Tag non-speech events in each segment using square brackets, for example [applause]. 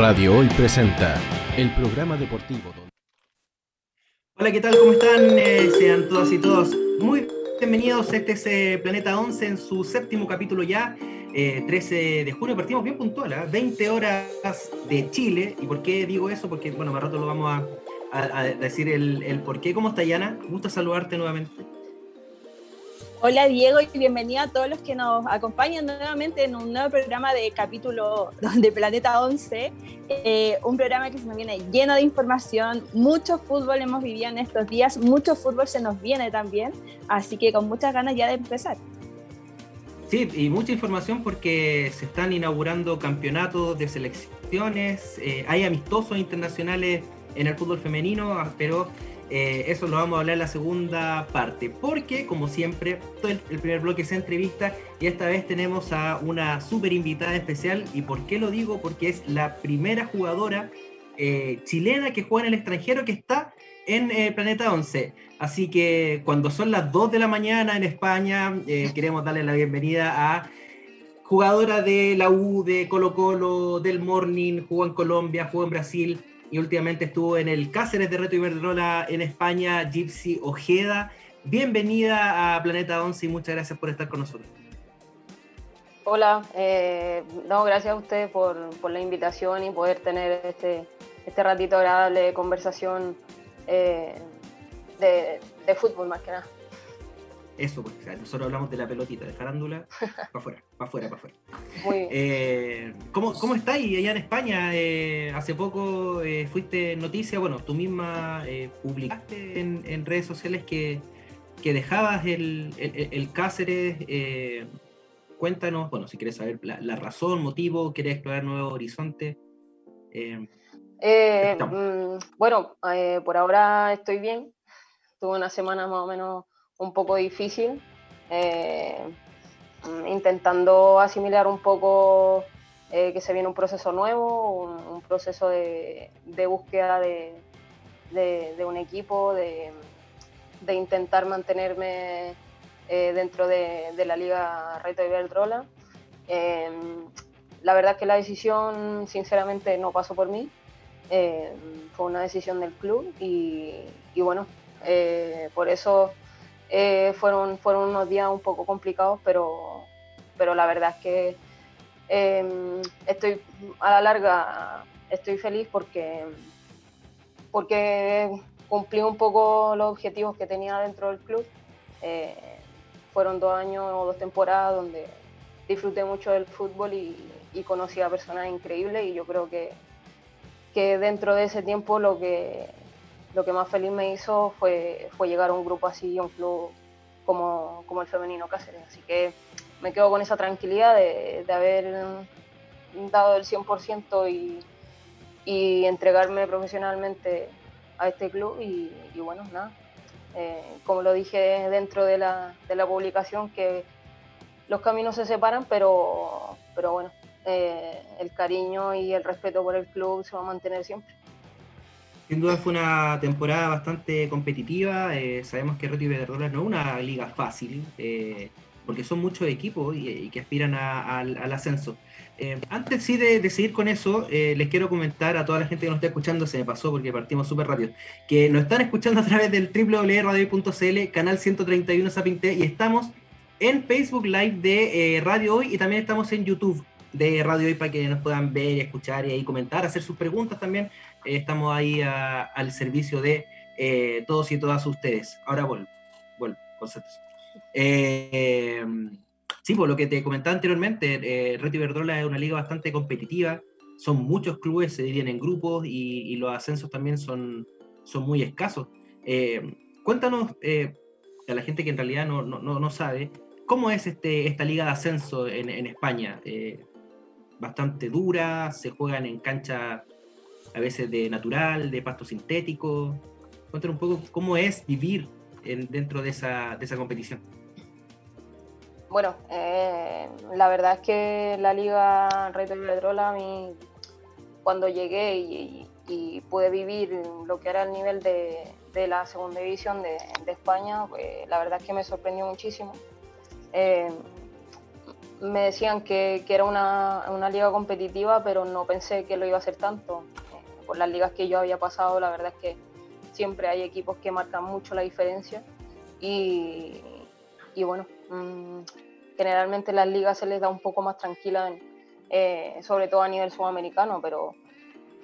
Radio Hoy presenta el programa deportivo. Hola, ¿qué tal? ¿Cómo están? Eh, sean todas y todos muy bienvenidos. Este es eh, Planeta 11 en su séptimo capítulo ya. 13 eh, de junio partimos bien puntual, 20 horas de Chile. ¿Y por qué digo eso? Porque, bueno, más rato lo vamos a, decir el, el, por qué. ¿Cómo está, Yana? Gusta saludarte nuevamente. Hola Diego y bienvenido a todos los que nos acompañan nuevamente en un nuevo programa de capítulo de Planeta 11, eh, un programa que se nos viene lleno de información, mucho fútbol hemos vivido en estos días, mucho fútbol se nos viene también, así que con muchas ganas ya de empezar. Sí, y mucha información porque se están inaugurando campeonatos de selecciones, eh, hay amistosos internacionales en el fútbol femenino, pero eh, eso lo vamos a hablar en la segunda parte, porque como siempre, todo el, primer bloque es entrevista y esta vez tenemos a una súper invitada especial. ¿Y por qué lo digo? Porque es la primera jugadora eh, chilena que juega en el extranjero que está en eh, Planeta 11. Así que cuando son las 2 de la mañana en España, [laughs] queremos darle la bienvenida a jugadora de la U, de Colo Colo, del Morning, jugó en Colombia, jugó en Brasil, y últimamente estuvo en el Cáceres de Reto Iberdrola en España, Gypsy Ojeda. Bienvenida a Planeta 11 y muchas gracias por estar con nosotros. Hola, eh, gracias a ustedes por, la invitación y poder tener este, este ratito agradable de conversación eh, de fútbol más que nada eso, porque nosotros hablamos de la pelotita, de farándula, [laughs] para afuera, para afuera, para afuera. Eh, ¿cómo, ¿Cómo estáis allá en España? Eh, hace poco eh, fuiste noticia, bueno, tú misma publicaste en, redes sociales que, dejabas el, el, Cáceres. cuéntanos, bueno, si quieres saber la, razón, motivo, quieres explorar nuevos horizontes. Mm, bueno, por ahora estoy bien. Tuve una semana más o menos un poco difícil, eh, intentando asimilar un poco eh, que se viene un proceso nuevo, un, proceso de, búsqueda de, un equipo, de, intentar mantenerme eh, dentro de, la Liga Reto Iberdrola. la verdad es que la decisión, sinceramente, no pasó por mí. fue una decisión del club y bueno, por eso eh, fueron, fueron unos días un poco complicados, pero, pero la verdad es que em, estoy a la larga estoy feliz porque, porque cumplí un poco los objetivos que tenía dentro del club. Eh, fueron dos años o dos temporadas donde disfruté mucho del fútbol y, y conocí a personas increíbles y yo creo que, que dentro de ese tiempo lo que, lo que más feliz me hizo fue, fue llegar a un grupo así, a un club como, como el femenino Cáceres. Así que me quedo con esa tranquilidad de, de haber dado el 100% y, y, entregarme profesionalmente a este club y, bueno, nada. Eh, como lo dije dentro de la, de la, publicación, que los caminos se separan, pero, pero bueno, eh, el cariño y el respeto por el club se va a mantener siempre. Sin duda fue una temporada bastante competitiva. Eh, sabemos que Reto Iberdrola no es una liga fácil, eh, porque son muchos equipos y, que aspiran al ascenso. Eh, antes sí de, seguir con eso, les quiero comentar a toda la gente que nos está escuchando, se me pasó porque partimos súper rápido, que nos están escuchando a través del www.radio.cl, canal 131 Sapinte, y estamos en Facebook Live de Radio Hoy y también estamos en YouTube de Radio Hoy para que nos puedan ver y escuchar y ahí comentar, hacer sus preguntas también estamos ahí al servicio de eh, todos y todas ustedes. Ahora vuelvo, vuelvo, eh, sí, por lo que te comentaba anteriormente, eh, Red Iberdrola es una liga bastante competitiva, son muchos clubes, se dividen en grupos y, los ascensos también son, son muy escasos. Eh, cuéntanos, a la gente que en realidad no, no, no, sabe, ¿cómo es este, esta liga de ascenso en, en España? bastante dura, se juegan en cancha a veces de natural, de pasto sintético. Cuéntanos un poco cómo es vivir dentro de esa, de esa competición. Bueno, eh, la verdad es que la Liga Rey del Pedrola, a mí, cuando llegué y, pude vivir lo que era el nivel de, la segunda división de, España, pues, la verdad es que me sorprendió muchísimo. Eh, me decían que, era una, una, liga competitiva, pero no pensé que lo iba a ser tanto. Por las ligas que yo había pasado, la verdad es que siempre hay equipos que marcan mucho la diferencia y, y bueno, mmm, generalmente las ligas se les da un poco más tranquila, eh, sobre todo a nivel sudamericano, pero,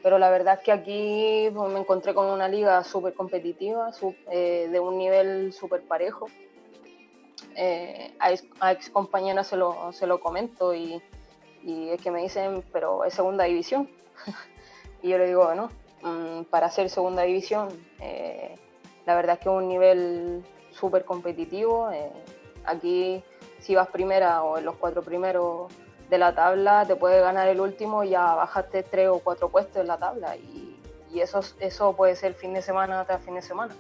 pero la verdad es que aquí pues, me encontré con una liga súper competitiva, eh, de un nivel súper parejo. Eh, a, ex, compañeras se lo, se lo comento y, y, es que me dicen, pero es segunda división. [laughs] y yo le digo, no, mm, para ser segunda división, la verdad es que es un nivel súper competitivo. aquí si vas primera o en los cuatro primeros de la tabla, te puede ganar el último y ya bajaste tres o cuatro puestos en la tabla. Y, eso, eso puede ser fin de semana tras fin de semana.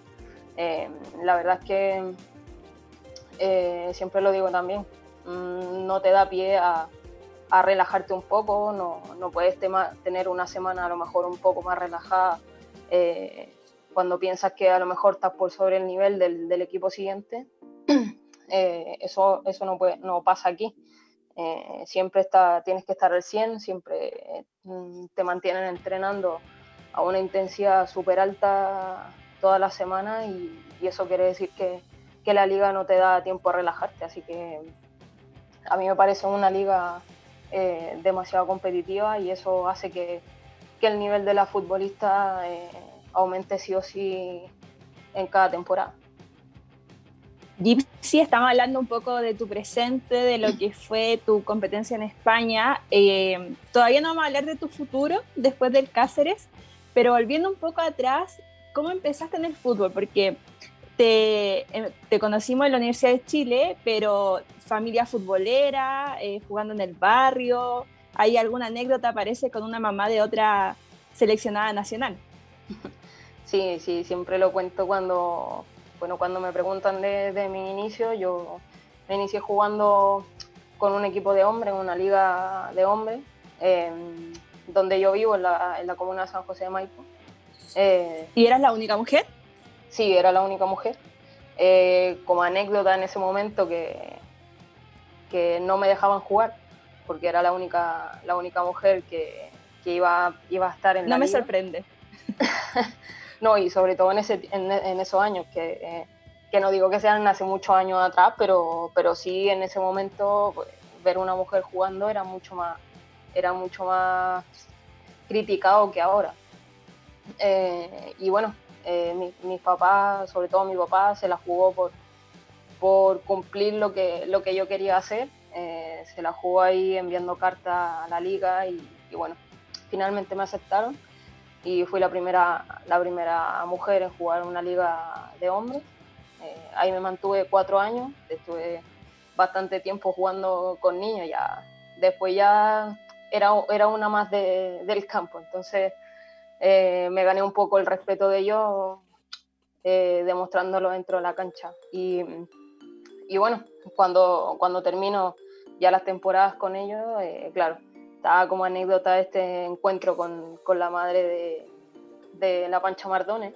Eh, la verdad es que eh, siempre lo digo también, mm, no te da pie a, a relajarte un poco, no, no puedes tener una semana a lo mejor un poco más relajada eh, cuando piensas que a lo mejor estás por sobre el nivel del, equipo siguiente. [clears throat] Eh, eso, eso no, pasa aquí. Eh, siempre está, tienes que estar al 100, siempre mm, te mantienen entrenando a una intensidad súper alta toda la semana y, eso quiere decir que, la liga no te da tiempo a relajarte. Así que a mí me parece una liga eh, demasiado competitiva y eso hace que, que el nivel de la futbolista aumente sí o sí en cada temporada. Gypsy, estamos hablando un poco de tu presente, de lo que fue tu competencia en España. Eh, todavía no vamos a hablar de tu futuro después del Cáceres, pero volviendo un poco atrás, ¿cómo empezaste en el fútbol? Porque te, eh, te conocimos en la Universidad de Chile, pero familia futbolera, eh, jugando en el barrio. ¿Hay alguna anécdota, parece, con una mamá de otra seleccionada nacional? [laughs] Sí, sí, siempre lo cuento cuando bueno, cuando me preguntan de, mi inicio, yo me inicié jugando con un equipo de hombres, en una liga de hombres, em, donde yo vivo, en la, en la, comuna de San José de Maipo. Eh, ¿Y eras la única mujer? Sí, era la única mujer. Eh, como anécdota en ese momento que, que no me dejaban jugar, porque era la única, la única mujer que, que iba, iba a estar en no la No me sorprende. [laughs] No, y sobre todo en, ese, en, esos años, que, eh, que, no digo que sean hace muchos años atrás, pero, pero sí en ese momento pues, ver una mujer jugando era mucho más, era mucho más criticado que ahora. Eh, y bueno, eh, mis papás, sobre todo mi papá, se la jugó por, por cumplir lo que, lo que yo quería hacer. se la jugó ahí enviando cartas a la liga y, y bueno, finalmente me aceptaron y fui la primera, la primera mujer en jugar una liga de hombres. Eh, ahí me mantuve cuatro años, estuve bastante tiempo jugando con niños, ya después ya era, era una más de, del campo, entonces eh, me gané un poco el respeto de ellos eh, demostrándolo dentro de la cancha. Y, y, bueno, cuando, cuando termino ya las temporadas con ellos, claro, estaba como anécdota este encuentro con, con la madre de, de, la Pancha Mardones,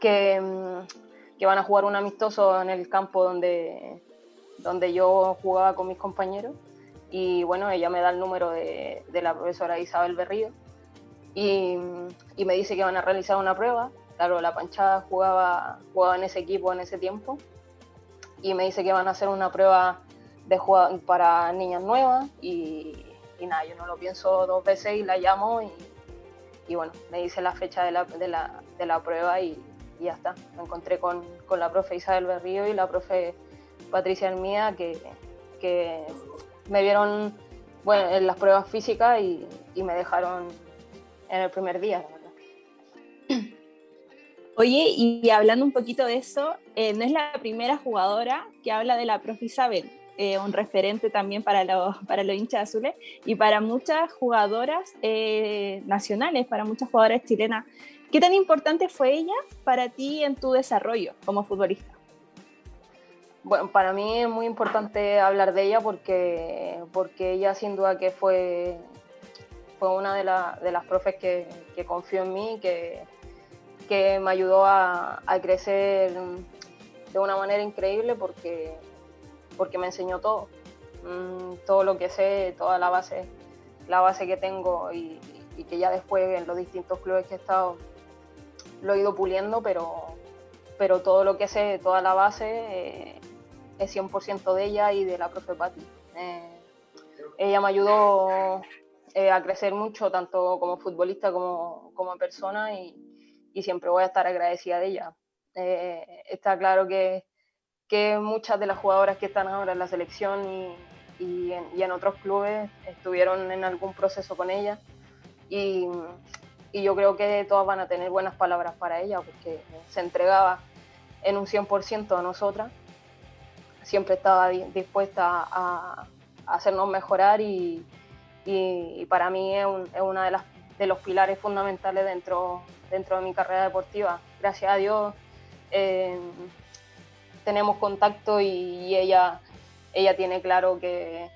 que, mm, que, van a jugar un amistoso en el campo donde, donde yo jugaba con mis compañeros. Y bueno, ella me da el número de, de la profesora Isabel Berrío y, me dice que van a realizar una prueba. Claro, la Pancha jugaba, jugaba en ese equipo en ese tiempo y me dice que van a hacer una prueba de para niñas nuevas y, nada, yo no lo pienso dos veces y la llamo y, bueno, me dice la fecha de la, de la, de la prueba y, ya está. Me encontré con, con, la profe Isabel Berrío y la profe Patricia Hermía que, que me vieron en las pruebas físicas y me dejaron en el primer día, [clears throat] Oye, y hablando un poquito de eso, eh, no es la primera jugadora que habla de la profe Isabel. eh, un referente también para los, [laughs] para los hinchas azules y para muchas jugadoras eh, nacionales, para muchas jugadoras chilenas. ¿Qué tan importante fue ella para ti en tu desarrollo como futbolista? Bueno, para mí es muy importante hablar de ella porque, porque ella sin duda que fue, fue una de, de las profes que, que, confió en mí, que, que me ayudó a, a crecer de una manera increíble porque porque me enseñó todo, mm, todo lo que sé, toda la base, la base que tengo y, que ya después en los distintos clubes que he estado lo he ido puliendo, pero, pero todo lo que sé, toda la base eh, es 100% de ella y de la profe Patti. Eh, ella me ayudó eh, a crecer mucho, tanto como futbolista como, como persona, y, siempre voy a estar agradecida de ella. está claro que, muchas de las jugadoras que están ahora en la selección y, en, otros clubes estuvieron en algún proceso con ella y, y, yo creo que todas van a tener buenas palabras para ella porque se entregaba en un 100% a nosotras, siempre estaba dispuesta a, hacernos mejorar y, y, para mí es, un, una de, las, de los pilares fundamentales dentro, dentro de mi carrera deportiva. Gracias a Dios. Eh, tenemos contacto y, ella, ella tiene claro que,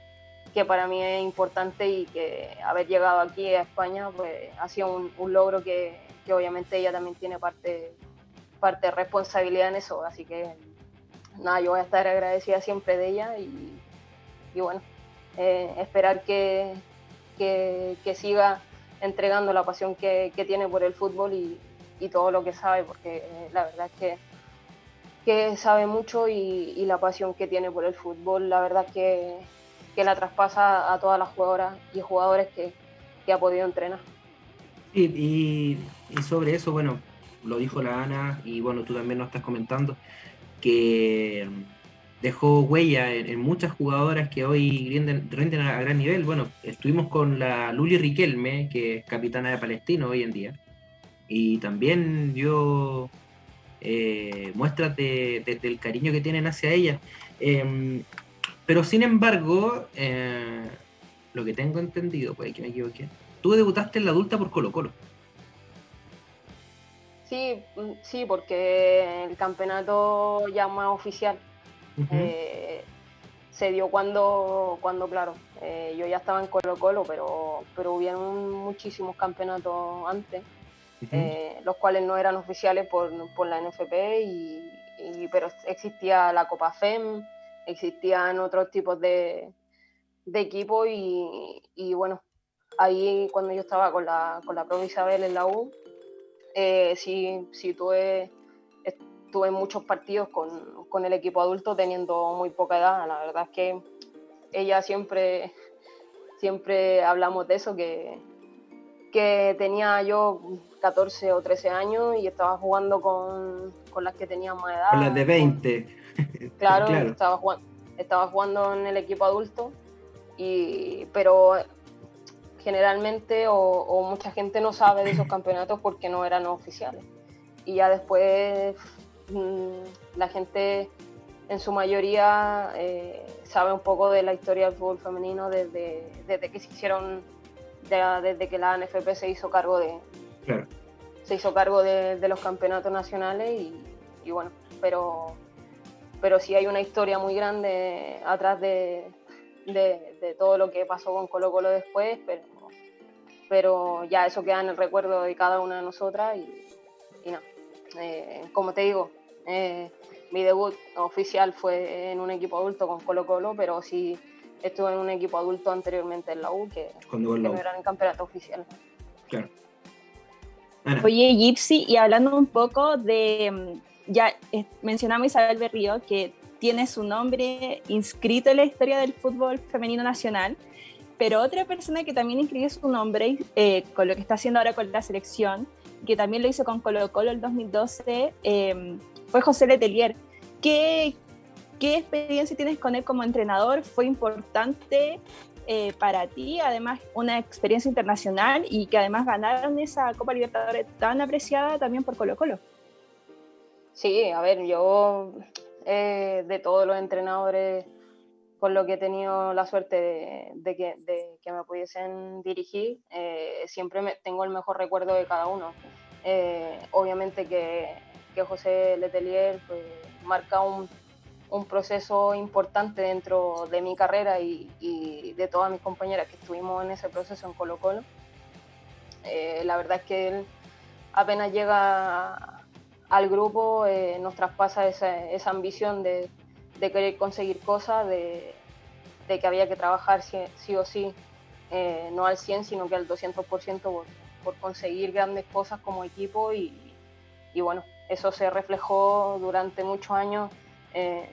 que, para mí es importante y que haber llegado aquí a España pues, ha sido un, un logro que, que, obviamente ella también tiene parte, parte de responsabilidad en eso. Así que nada, yo voy a estar agradecida siempre de ella y, y bueno, eh, esperar que, que, siga entregando la pasión que, tiene por el fútbol y, todo lo que sabe, porque eh, la verdad es que sabe mucho y, la pasión que tiene por el fútbol, la verdad que, que la traspasa a todas las jugadoras y jugadores que, que ha podido entrenar. y, y, sobre eso, bueno, lo dijo la Ana y bueno, tú también nos estás comentando, que dejó huella en, muchas jugadoras que hoy rinden, rinden, a gran nivel. Bueno, estuvimos con la Luli Riquelme, que es capitana de Palestino hoy en día, y también dio eh, muestras de, del cariño que tienen hacia ella. Em, pero sin embargo, eh, lo que tengo entendido, puede que me equivoqué, tú debutaste en la adulta por Colo Colo. Sí, mm, sí, porque el campeonato ya más oficial eh, se dio cuando, cuando claro, eh, yo ya estaba en Colo Colo, pero, pero hubieron muchísimos campeonatos antes. Eh, los cuales no eran oficiales por, por la NFP, y, pero existía la Copa FEM, existían otros tipos de, de equipos y, y, bueno, ahí cuando yo estaba con la, con la profe Isabel en la U, eh, sí, sí tuve, tuve muchos partidos con, con el equipo adulto teniendo muy poca edad. La verdad es que ella siempre, siempre hablamos de eso, que, que tenía yo 14 o 13 años y estaba jugando con, con las que tenían más edad. Con las de 20. [laughs] Claro, Estaba, jugando, estaba jugando en el equipo adulto, y, pero generalmente o, mucha gente no sabe de esos campeonatos porque no eran oficiales. Y ya después la gente en su mayoría eh, sabe un poco de la historia del fútbol femenino desde, desde que se hicieron, desde que la NFP se hizo cargo de, se hizo cargo de, los campeonatos nacionales y, bueno, pero, pero sí hay una historia muy grande atrás de, de, todo lo que pasó con Colo Colo después, pero, pero ya eso queda en el recuerdo de cada una de nosotras y, y no. Eh, como te digo, eh, mi debut oficial fue en un equipo adulto con Colo Colo, pero sí estuve en un equipo adulto anteriormente en la U, que, que no era en campeonato oficial. Claro. Oye, Gypsy, y hablando un poco de, ya eh, mencionamos a Isabel Berrío, que tiene su nombre inscrito en la historia del fútbol femenino nacional, pero otra persona que también inscribió su nombre eh, con lo que está haciendo ahora con la selección, que también lo hizo con Colo Colo el 2012, em, fue José Letelier. ¿Qué, ¿Qué experiencia tienes con él como entrenador? ¿Fue importante eh, para ti, además una experiencia internacional y que además ganaron esa Copa Libertadores tan apreciada también por Colo Colo. Sí, a ver, yo eh, de todos los entrenadores con lo que he tenido la suerte de, que, me pudiesen dirigir, eh, siempre tengo el mejor recuerdo de cada uno. Obviamente que, que, José Letelier pues, marca un, un, proceso importante dentro de mi carrera y, y, de todas mis compañeras que estuvimos en ese proceso en Colo Colo. Eh, la verdad es que él apenas llega al grupo, nos traspasa esa, ambición de, querer conseguir cosas, de, que había que trabajar sí, o sí, eh, no al 100, sino que al 200% por, por conseguir grandes cosas como equipo y, bueno, eso se reflejó durante muchos años eh,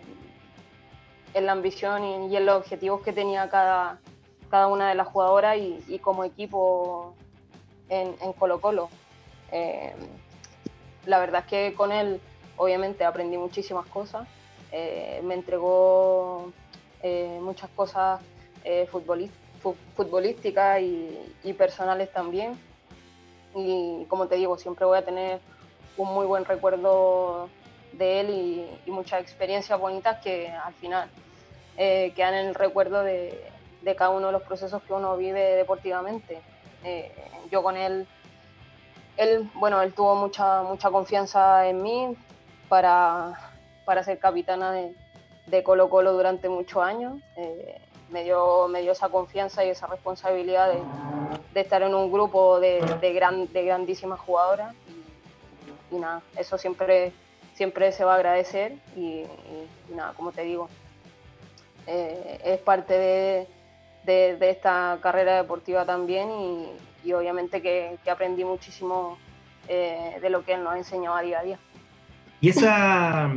en la ambición y, en los objetivos que tenía cada, cada una de las jugadoras y, y como equipo en, Colo Colo. Eh, la verdad es que con él obviamente aprendí muchísimas cosas. Eh, me entregó muchas cosas futbolísticas y, personales también. Y como te digo, siempre voy a tener un muy buen recuerdo de él y, muchas experiencias bonitas que al final quedan en el recuerdo de, cada uno de los procesos que uno vive deportivamente. yo con él, él, bueno, él tuvo mucha, mucha confianza en mí para, para ser capitana de, de Colo Colo durante muchos años. Eh, me, dio, me dio esa confianza y esa responsabilidad de, de estar en un grupo de, de, gran, de grandísimas jugadoras. Y, nada, eso siempre, siempre se va a agradecer y, nada, como te digo, eh, es parte de, de, esta carrera deportiva también y, obviamente que, aprendí muchísimo eh, de lo que él nos ha enseñado a día a día. Y esa,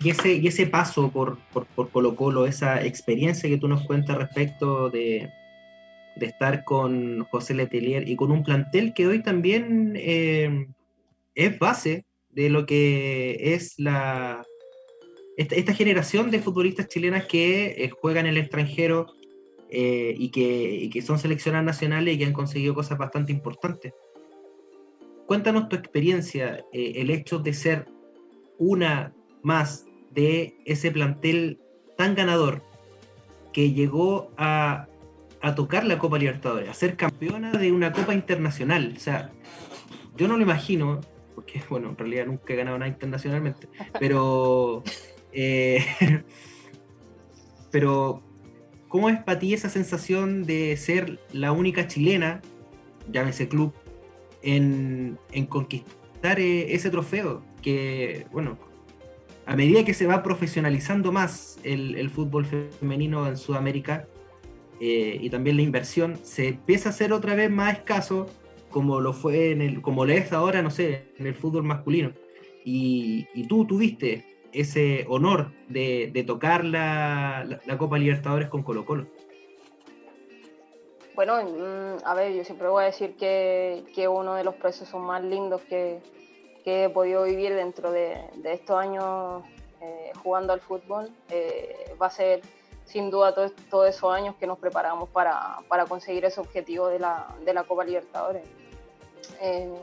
y ese, y ese paso por, por, por, Colo Colo, esa experiencia que tú nos cuentas respecto de, de estar con José Letelier y con un plantel que hoy también eh, es base de lo que es la esta, generación de futbolistas chilenas que eh, juegan en el extranjero eh, y, que, que, son seleccionadas nacionales y que han conseguido cosas bastante importantes. Cuéntanos tu experiencia, el hecho de ser una más de ese plantel tan ganador que llegó a, a, tocar la Copa Libertadores, a ser campeona de una Copa Internacional. O sea, yo no lo imagino, porque [laughs] bueno, en realidad nunca he ganado nada internacionalmente, [laughs] pero... Eh, [laughs] pero, ¿cómo es para ti esa sensación de ser la única chilena, llámese club, en, en conquistar eh, ese trofeo? Que, bueno, a medida que se va profesionalizando más el, fútbol femenino en Sudamérica eh, y también la inversión, se empieza a hacer otra vez más escaso como lo fue en el, como lo es ahora, no sé, en el fútbol masculino. Y, tú tuviste ese honor de, tocar la, Copa Libertadores con Colo Colo. Bueno, mm, a ver, yo siempre voy a decir que, que uno de los procesos más lindos que, que he podido vivir dentro de, estos años eh, jugando al fútbol eh, va a ser sin duda todos esos años que nos preparamos para, para conseguir ese objetivo de la, de la Copa Libertadores. Eh,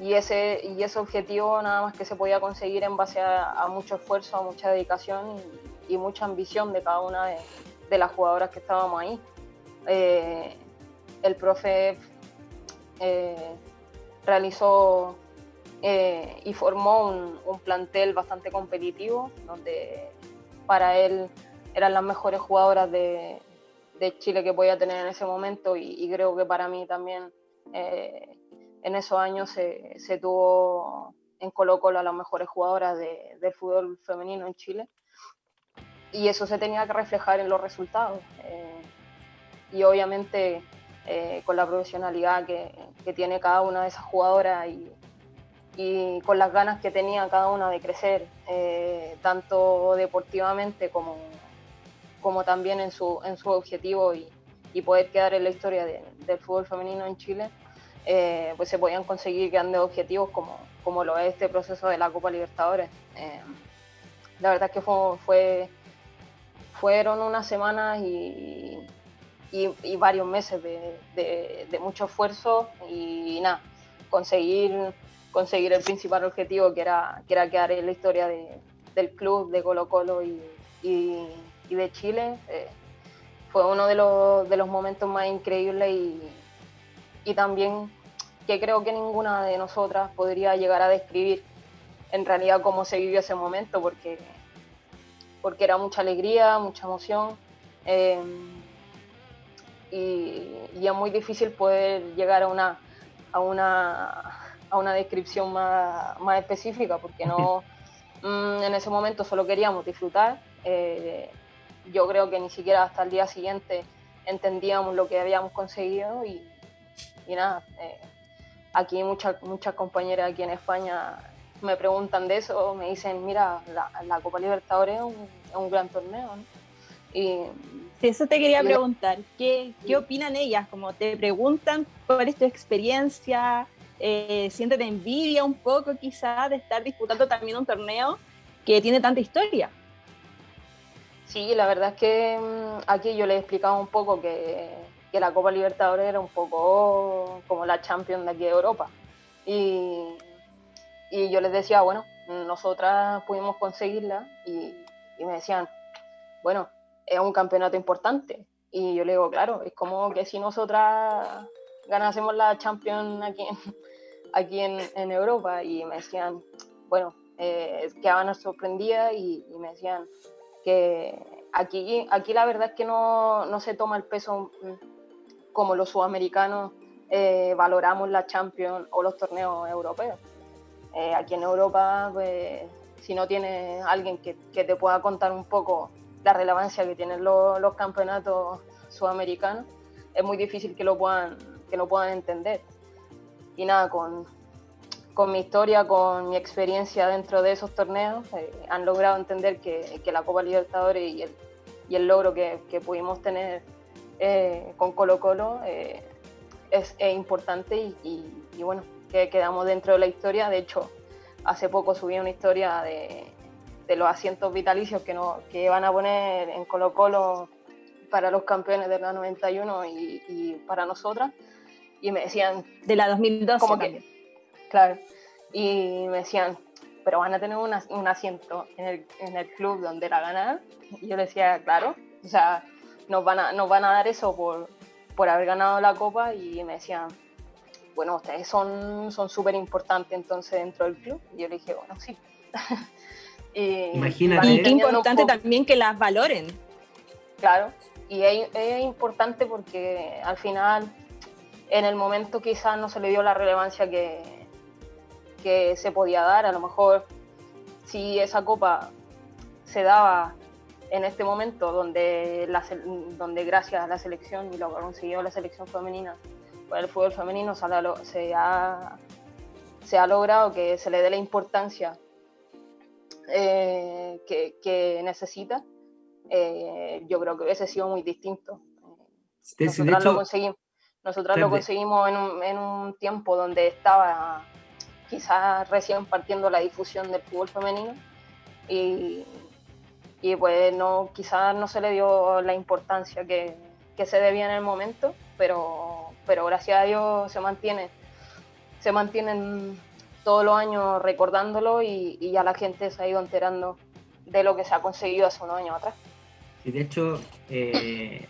y, ese, y ese objetivo nada más que se podía conseguir en base a, mucho esfuerzo, a mucha dedicación y, mucha ambición de cada una de, las jugadoras que estábamos ahí. el profe realizó eh, y formó un, plantel bastante competitivo, donde para él eran las mejores jugadoras de, de Chile que podía tener en ese momento y, creo que para mí también eh, en esos años se, se, tuvo en Colo Colo a las mejores jugadoras de, del fútbol femenino en Chile. Y eso se tenía que reflejar en los resultados eh, y obviamente con la profesionalidad que, que, tiene cada una de esas jugadoras y, y con las ganas que tenía cada una de crecer, eh, tanto deportivamente como, como también en su, en su objetivo y, y poder quedar en la historia del fútbol femenino en Chile, eh, pues se podían conseguir grandes objetivos como, como lo es este proceso de la Copa Libertadores. Eh, la verdad es que fue, fue, fueron unas semanas y, y, varios meses de, de, mucho esfuerzo y nada, conseguir conseguir el principal objetivo que era, que era quedar en la historia de, del club de Colo Colo y, de Chile. Eh, fue uno de los, de los, momentos más increíbles y, y, también que creo que ninguna de nosotras podría llegar a describir en realidad cómo se vivió ese momento, porque, porque era mucha alegría, mucha emoción. Eh, y, y, es muy difícil poder llegar a una, a una, a una descripción más, más específica, porque no, [laughs] mm, en ese momento solo queríamos disfrutar. Eh, yo creo que ni siquiera hasta el día siguiente entendíamos lo que habíamos conseguido y, y nada, eh, aquí muchas, muchas compañeras aquí en España me preguntan de eso, me dicen, mira, la, la Copa Libertadores es un, es un gran torneo. Y, sí, eso te quería preguntar, ¿qué, ¿qué opinan ellas? Como te preguntan cuál es tu experiencia, eh, siéntete envidia un poco quizá de estar disputando también un torneo que tiene tanta historia. Sí, la verdad es que mm, aquí yo le he explicado un poco que, que la Copa Libertadores era un poco como la Champions de aquí de Europa. Y, y yo les decía, bueno, nosotras pudimos conseguirla y, y me decían, bueno, es un campeonato importante. Y yo le digo, claro, es como que si nosotras ganásemos la Champions aquí en, [laughs] aquí en, en Europa y me decían, bueno, eh, quedaban sorprendidas y, y, me decían que aquí, aquí la verdad es que no, no se toma el peso mm, como los sudamericanos eh, valoramos la Champions o los torneos europeos. Eh, aquí en Europa, pues, si no tienes alguien que, que, te pueda contar un poco la relevancia que tienen los, los campeonatos sudamericanos, es muy difícil que lo puedan, que lo puedan entender y nada, con, con mi historia, con mi experiencia dentro de esos torneos, eh, han logrado entender que, que, la Copa Libertadores y el, y el logro que, que pudimos tener eh, con Colo Colo eh, es, es, importante y, y, y, bueno, que quedamos dentro de la historia. De hecho, hace poco subí una historia de, de los asientos vitalicios que, no, que van a poner en Colo Colo para los campeones de la 91 y, y para nosotras y me decían... De la 2012 como que, Claro. Y me decían, pero van a tener una, un asiento en el, en el, club donde la ganan. Y yo le decía, claro, o sea, nos van a, nos van a dar eso por, por haber ganado la copa. Y me decían, bueno, ustedes son súper importantes entonces dentro del club. Y yo le dije, bueno, sí. [laughs] y, Imagínate. Y qué importante también que las valoren. Claro, y es, es importante porque al final en el momento quizás no se le dio la relevancia que, que se podía dar. A lo mejor si esa copa se daba en este momento donde, la, donde gracias a la selección y lo que consiguió la selección femenina, pues el fútbol femenino se ha, se ha, se ha logrado que se le dé la importancia eh, que, que, necesita, eh, yo creo que hubiese sido muy distinto. Nosotros hecho, lo conseguimos. Nosotros lo conseguimos en un, en un, tiempo donde estaba quizás recién partiendo la difusión del fútbol femenino y, y pues no, quizás no se le dio la importancia que, que, se debía en el momento, pero, pero gracias a Dios se mantiene, se mantienen todos los años recordándolo y, y ya la gente se ha ido enterando de lo que se ha conseguido hace unos años atrás. Sí, de hecho, eh,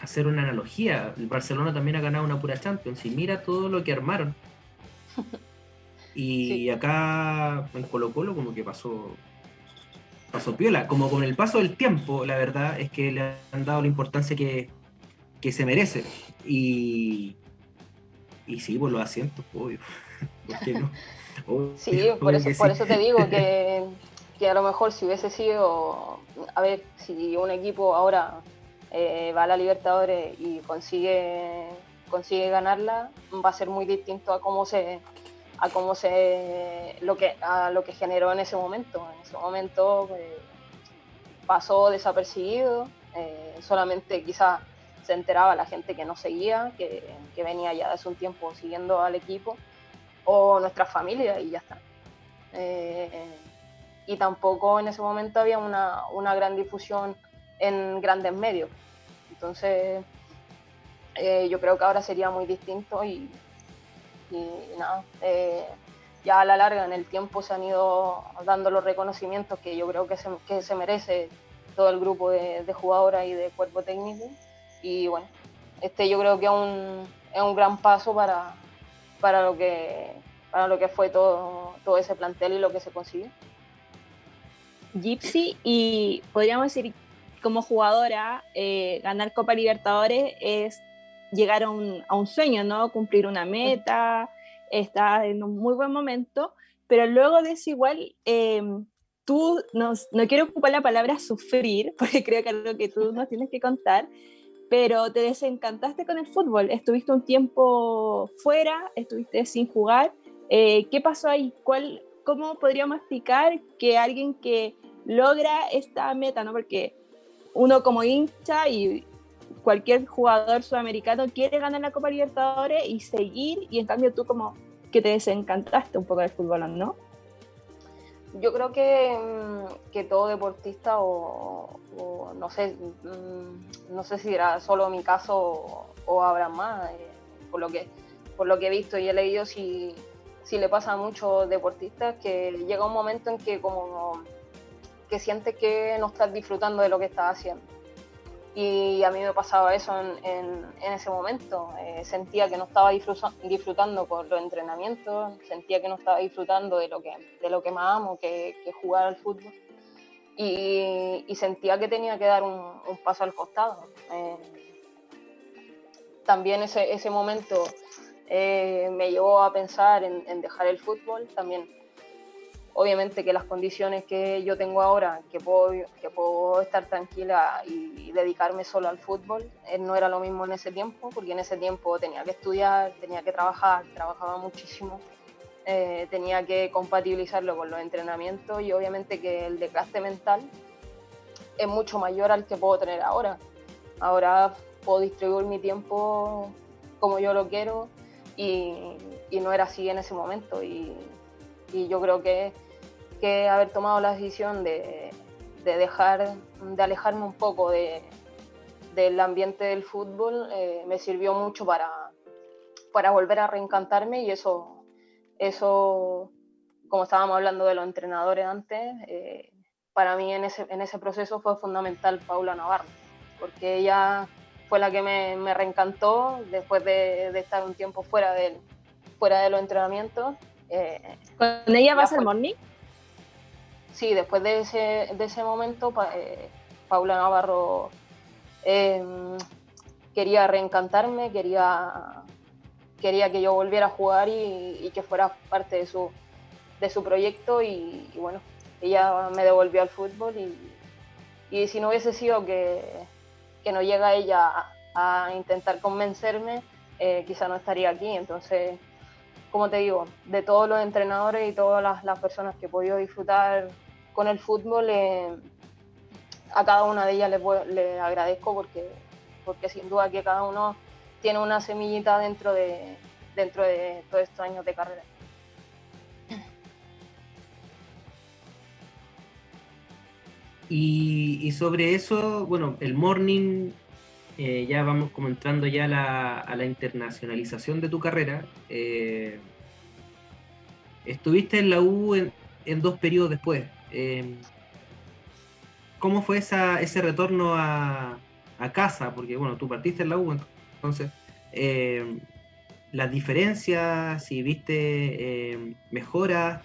hacer una analogía. El Barcelona también ha ganado una pura Champions y mira todo lo que armaron. Y sí. acá en Colo Colo como que pasó pasó piola. Como con el paso del tiempo, la verdad es que le han dado la importancia que, que se merece. Y, y sí, por los asientos, obvio. [laughs] ¿Por qué no? [laughs] Obvio, sí, por eso, por eso te digo que, [laughs] que a lo mejor si hubiese sido, a ver, si un equipo ahora eh, va a la Libertadores y consigue, consigue ganarla, va a ser muy distinto a cómo se a cómo se lo que a lo que generó en ese momento. En ese momento pues, pasó desapercibido, eh, solamente quizás se enteraba la gente que no seguía, que, que, venía ya hace un tiempo siguiendo al equipo, o nuestra familia y ya está. Eh, y tampoco en ese momento había una, una gran difusión en grandes medios. Entonces, eh, yo creo que ahora sería muy distinto y, y nada, eh, ya a la larga en el tiempo se han ido dando los reconocimientos que yo creo que se, que se merece todo el grupo de, de, jugadoras y de cuerpo técnico. Y bueno, este yo creo que es un, es un gran paso para, para, lo que, para lo que fue todo, todo ese plantel y lo que se consiguió. Gypsy, y podríamos decir, como jugadora, eh, ganar Copa Libertadores es llegar a un, a un, sueño, ¿no? Cumplir una meta, está en un muy buen momento, pero luego de eso igual, eh, tú, nos, no quiero ocupar la palabra sufrir, [laughs] porque creo que es algo que tú nos tienes que contar, pero te desencantaste con el fútbol, estuviste un tiempo fuera, estuviste sin jugar, eh, ¿qué pasó ahí? ¿Cuál, ¿Cómo podríamos explicar que alguien que logra esta meta, ¿no? Porque uno como hincha y cualquier jugador sudamericano quiere ganar la Copa Libertadores y seguir, y en cambio tú como que te desencantaste un poco del fútbol, ¿no? Yo creo que, mm, que todo deportista o, no sé, mm, no sé si era solo mi caso o, habrá más, eh, por, lo que, por lo que he visto y he leído, si, si le pasa a muchos deportistas que llega un momento en que como que sientes que no estás disfrutando de lo que estás haciendo. Y a mí me pasaba eso en, ese momento. Eh, sentía que no estaba disfrutando con los entrenamientos, sentía que no estaba disfrutando de lo que, de lo que más amo, que, que jugar al fútbol. Y, sentía que tenía que dar un, un paso al costado. Eh, también ese, ese momento eh, me llevó a pensar en, en dejar el fútbol. También obviamente que las condiciones que yo tengo ahora, que puedo, que puedo estar tranquila y, dedicarme solo al fútbol, eh, no era lo mismo en ese tiempo, porque en ese tiempo tenía que estudiar, tenía que trabajar, trabajaba muchísimo, eh, tenía que compatibilizarlo con los entrenamientos y obviamente que el desgaste mental es mucho mayor al que puedo tener ahora. Ahora puedo distribuir mi tiempo como yo lo quiero y, y no era así en ese momento y, y yo creo que que haber tomado la decisión de, de dejar, de alejarme un poco de, del ambiente del fútbol eh, me sirvió mucho para, para volver a reencantarme y eso, eso, como estábamos hablando de los entrenadores antes, eh, para mí en ese, en ese proceso fue fundamental Paula Navarro, porque ella fue la que me, me reencantó después de, de, estar un tiempo fuera de, fuera de los entrenamientos. Eh, ¿Con ella vas al morning? Sí, después de ese, de ese momento, eh, Paula Navarro em, quería reencantarme, quería, quería que yo volviera a jugar y, que fuera parte de su, de su proyecto y, bueno, ella me devolvió al fútbol y, si no hubiese sido que, que no llega ella a, intentar convencerme, eh, quizá no estaría aquí. Entonces, como te digo, de todos los entrenadores y todas las personas que he podido disfrutar con el fútbol, eh, a cada una de ellas le, agradezco porque, porque sin duda que cada uno tiene una semillita dentro de, dentro de todos estos años de carrera. Y, sobre eso, bueno, el morning, eh, ya vamos como entrando ya a la internacionalización de tu carrera. Eh, estuviste en la U en dos periodos después. Eh, ¿Cómo fue esa, ese retorno a, casa? Porque bueno, tú partiste en la U, entonces eh, las diferencias, si viste eh, mejoras,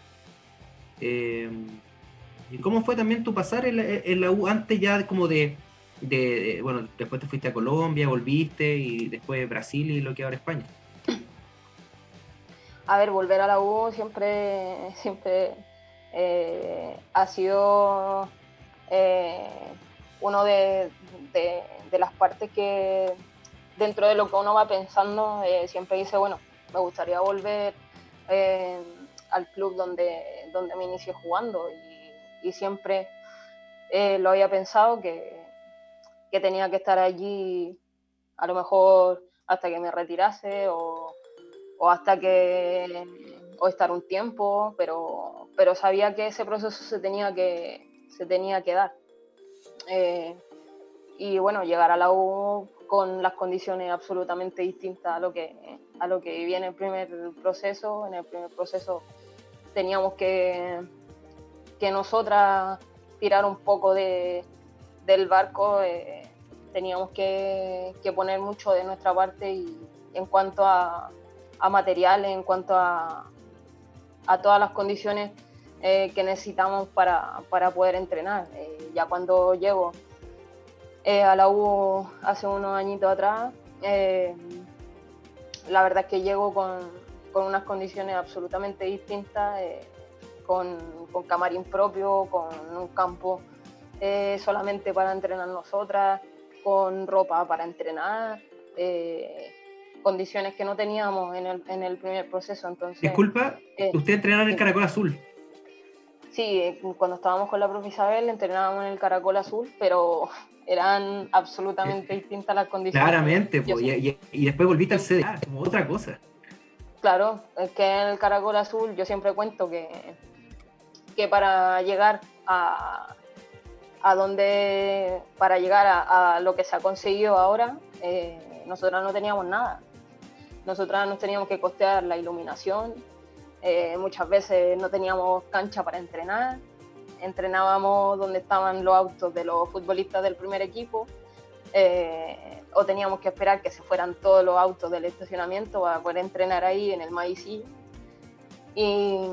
y cómo fue también tu pasar en la, en la U antes ya como de, de, bueno, después te fuiste a Colombia, volviste y después Brasil y lo que ahora España. A ver, volver a la U siempre, siempre eh, ha sido eh, uno de, las partes que dentro de lo que uno va pensando eh, siempre dice, bueno, me gustaría volver al club donde, donde me inicié jugando y, siempre lo había pensado que, que tenía que estar allí a lo mejor hasta que me retirase o, o hasta que o estar un tiempo, pero, pero sabía que ese proceso se tenía que, se tenía que dar. Eh, y bueno, llegar a la U con las condiciones absolutamente distintas a lo que, a lo que viví en el primer proceso. En el primer proceso teníamos que, que nosotras tirar un poco de, del barco, eh, teníamos que, poner mucho de nuestra parte y en cuanto a, a materiales, en cuanto a, a todas las condiciones eh, que necesitamos para, para poder entrenar. Eh, ya cuando llego a la U hace unos añitos atrás, la verdad es que llego con, con unas condiciones absolutamente distintas, con, con, camarín propio, con un campo solamente para entrenar nosotras, con ropa para entrenar, eh, condiciones que no teníamos en el, en el, primer proceso. Entonces, Disculpa, eh, ¿usted entrenaba en el Caracol Azul? Sí, eh, cuando estábamos con la profe Isabel entrenábamos en el Caracol Azul, pero [laughs] eran absolutamente distintas las condiciones. Claramente, y, y, después volviste al CDA, como otra cosa. Claro, es que en el Caracol Azul yo siempre cuento que, que para llegar a, a donde, para llegar a, lo que se ha conseguido ahora, eh, nosotras no teníamos nada. Nosotras nos teníamos que costear la iluminación, eh, muchas veces no teníamos cancha para entrenar, entrenábamos donde estaban los autos de los futbolistas del primer equipo, eh, o teníamos que esperar que se fueran todos los autos del estacionamiento para poder entrenar ahí en el maicillo. Y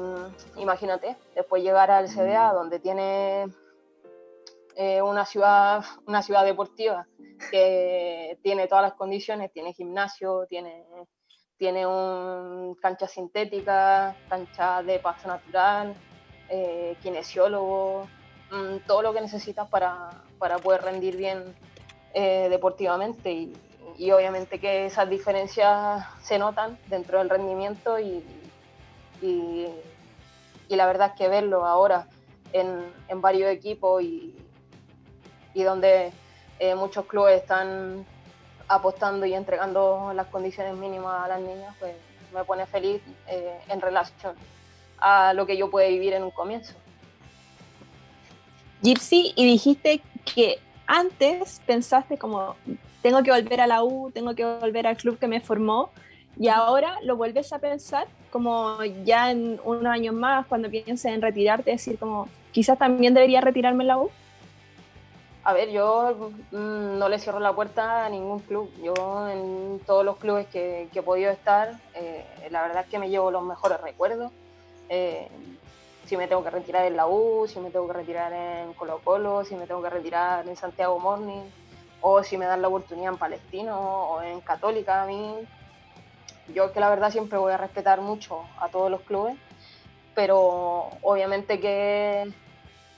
imagínate, después llegar al CDA, donde tiene eh, una, ciudad, una ciudad deportiva que tiene todas las condiciones, tiene gimnasio, tiene, tiene un, cancha sintética, cancha de pasto natural, eh, kinesiólogo, mm, todo lo que necesitas para, para poder rendir bien eh, deportivamente. Y, y, obviamente que esas diferencias se notan dentro del rendimiento y, y, la verdad es que verlo ahora en, en varios equipos y, y donde eh, muchos clubes están apostando y entregando las condiciones mínimas a las niñas, pues me pone feliz eh, en relación a lo que yo pude vivir en un comienzo. Gypsy, y dijiste que antes pensaste como, tengo que volver a la U, tengo que volver al club que me formó, y ahora lo vuelves a pensar como ya en unos años más, cuando pienses en retirarte, decir como, quizás también debería retirarme en la U. A ver, yo mm, no le cierro la puerta a ningún club. Yo en todos los clubes que, he podido estar, eh, la verdad es que me llevo los mejores recuerdos. Eh, si me tengo que retirar en la U, si me tengo que retirar en Colo Colo, si me tengo que retirar en Santiago Morning, o si me dan la oportunidad en Palestino o en Católica a mí. Yo que la verdad siempre voy a respetar mucho a todos los clubes, pero obviamente que,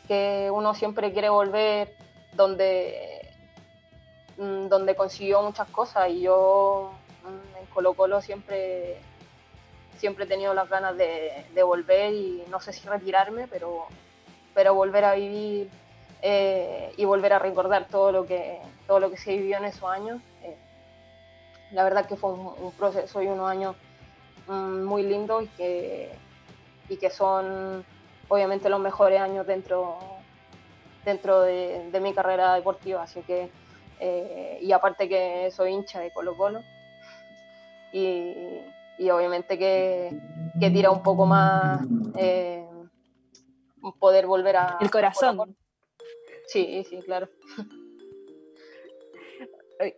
que uno siempre quiere volver donde, mm, donde consiguió muchas cosas y yo mm, en Colo Colo siempre, siempre he tenido las ganas de, volver y no sé si retirarme, pero, pero volver a vivir eh, y volver a recordar todo lo que, todo lo que se vivió en esos años. Eh, la verdad que fue un, proceso y unos años mm, muy lindos y que, y que son obviamente los mejores años dentro, dentro de, mi carrera deportiva, así que, eh, y aparte que soy hincha de Colo Colo, y, obviamente que, tira un poco más eh, poder volver a... El corazón. sí, sí, claro. [laughs]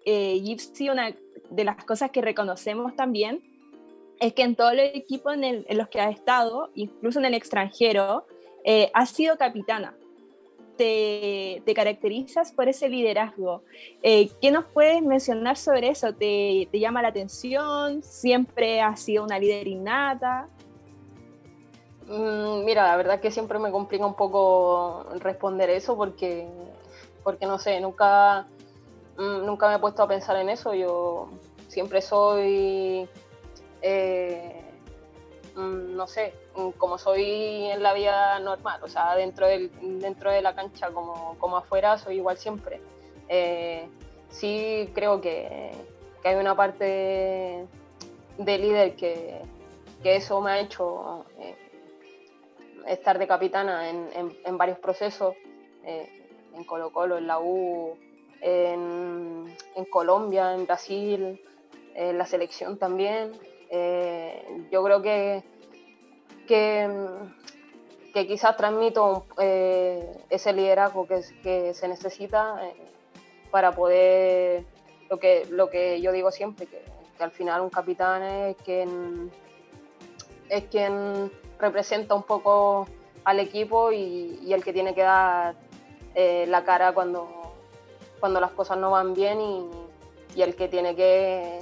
Eh, Gypsy, una de las cosas que reconocemos también es que en todos los equipos en, los que ha estado, incluso en el extranjero, eh, ha sido capitana te, caracterizas por ese liderazgo. Eh, ¿Qué nos puedes mencionar sobre eso? ¿Te, llama la atención? ¿Siempre has sido una líder innata? Mm, mira, la verdad que siempre me complica un poco responder eso porque, porque no sé, nunca, mm, nunca me he puesto a pensar en eso. Yo siempre soy... Eh, Mm, no sé, como soy en la vida normal, o sea, dentro, del, dentro de la cancha como, como afuera, soy igual siempre. Eh, sí creo que, que, hay una parte de, líder que, que, eso me ha hecho eh, estar de capitana en, en, varios procesos, eh, en Colo Colo, en la U, en, en Colombia, en Brasil, en la selección también. Yo creo que, que, que quizás transmito ese liderazgo que, se necesita para poder, lo que, lo que yo digo siempre, que, al final un capitán es quien, es quien representa un poco al equipo y, el que tiene que dar eh, la cara cuando, cuando las cosas no van bien y, el que tiene que,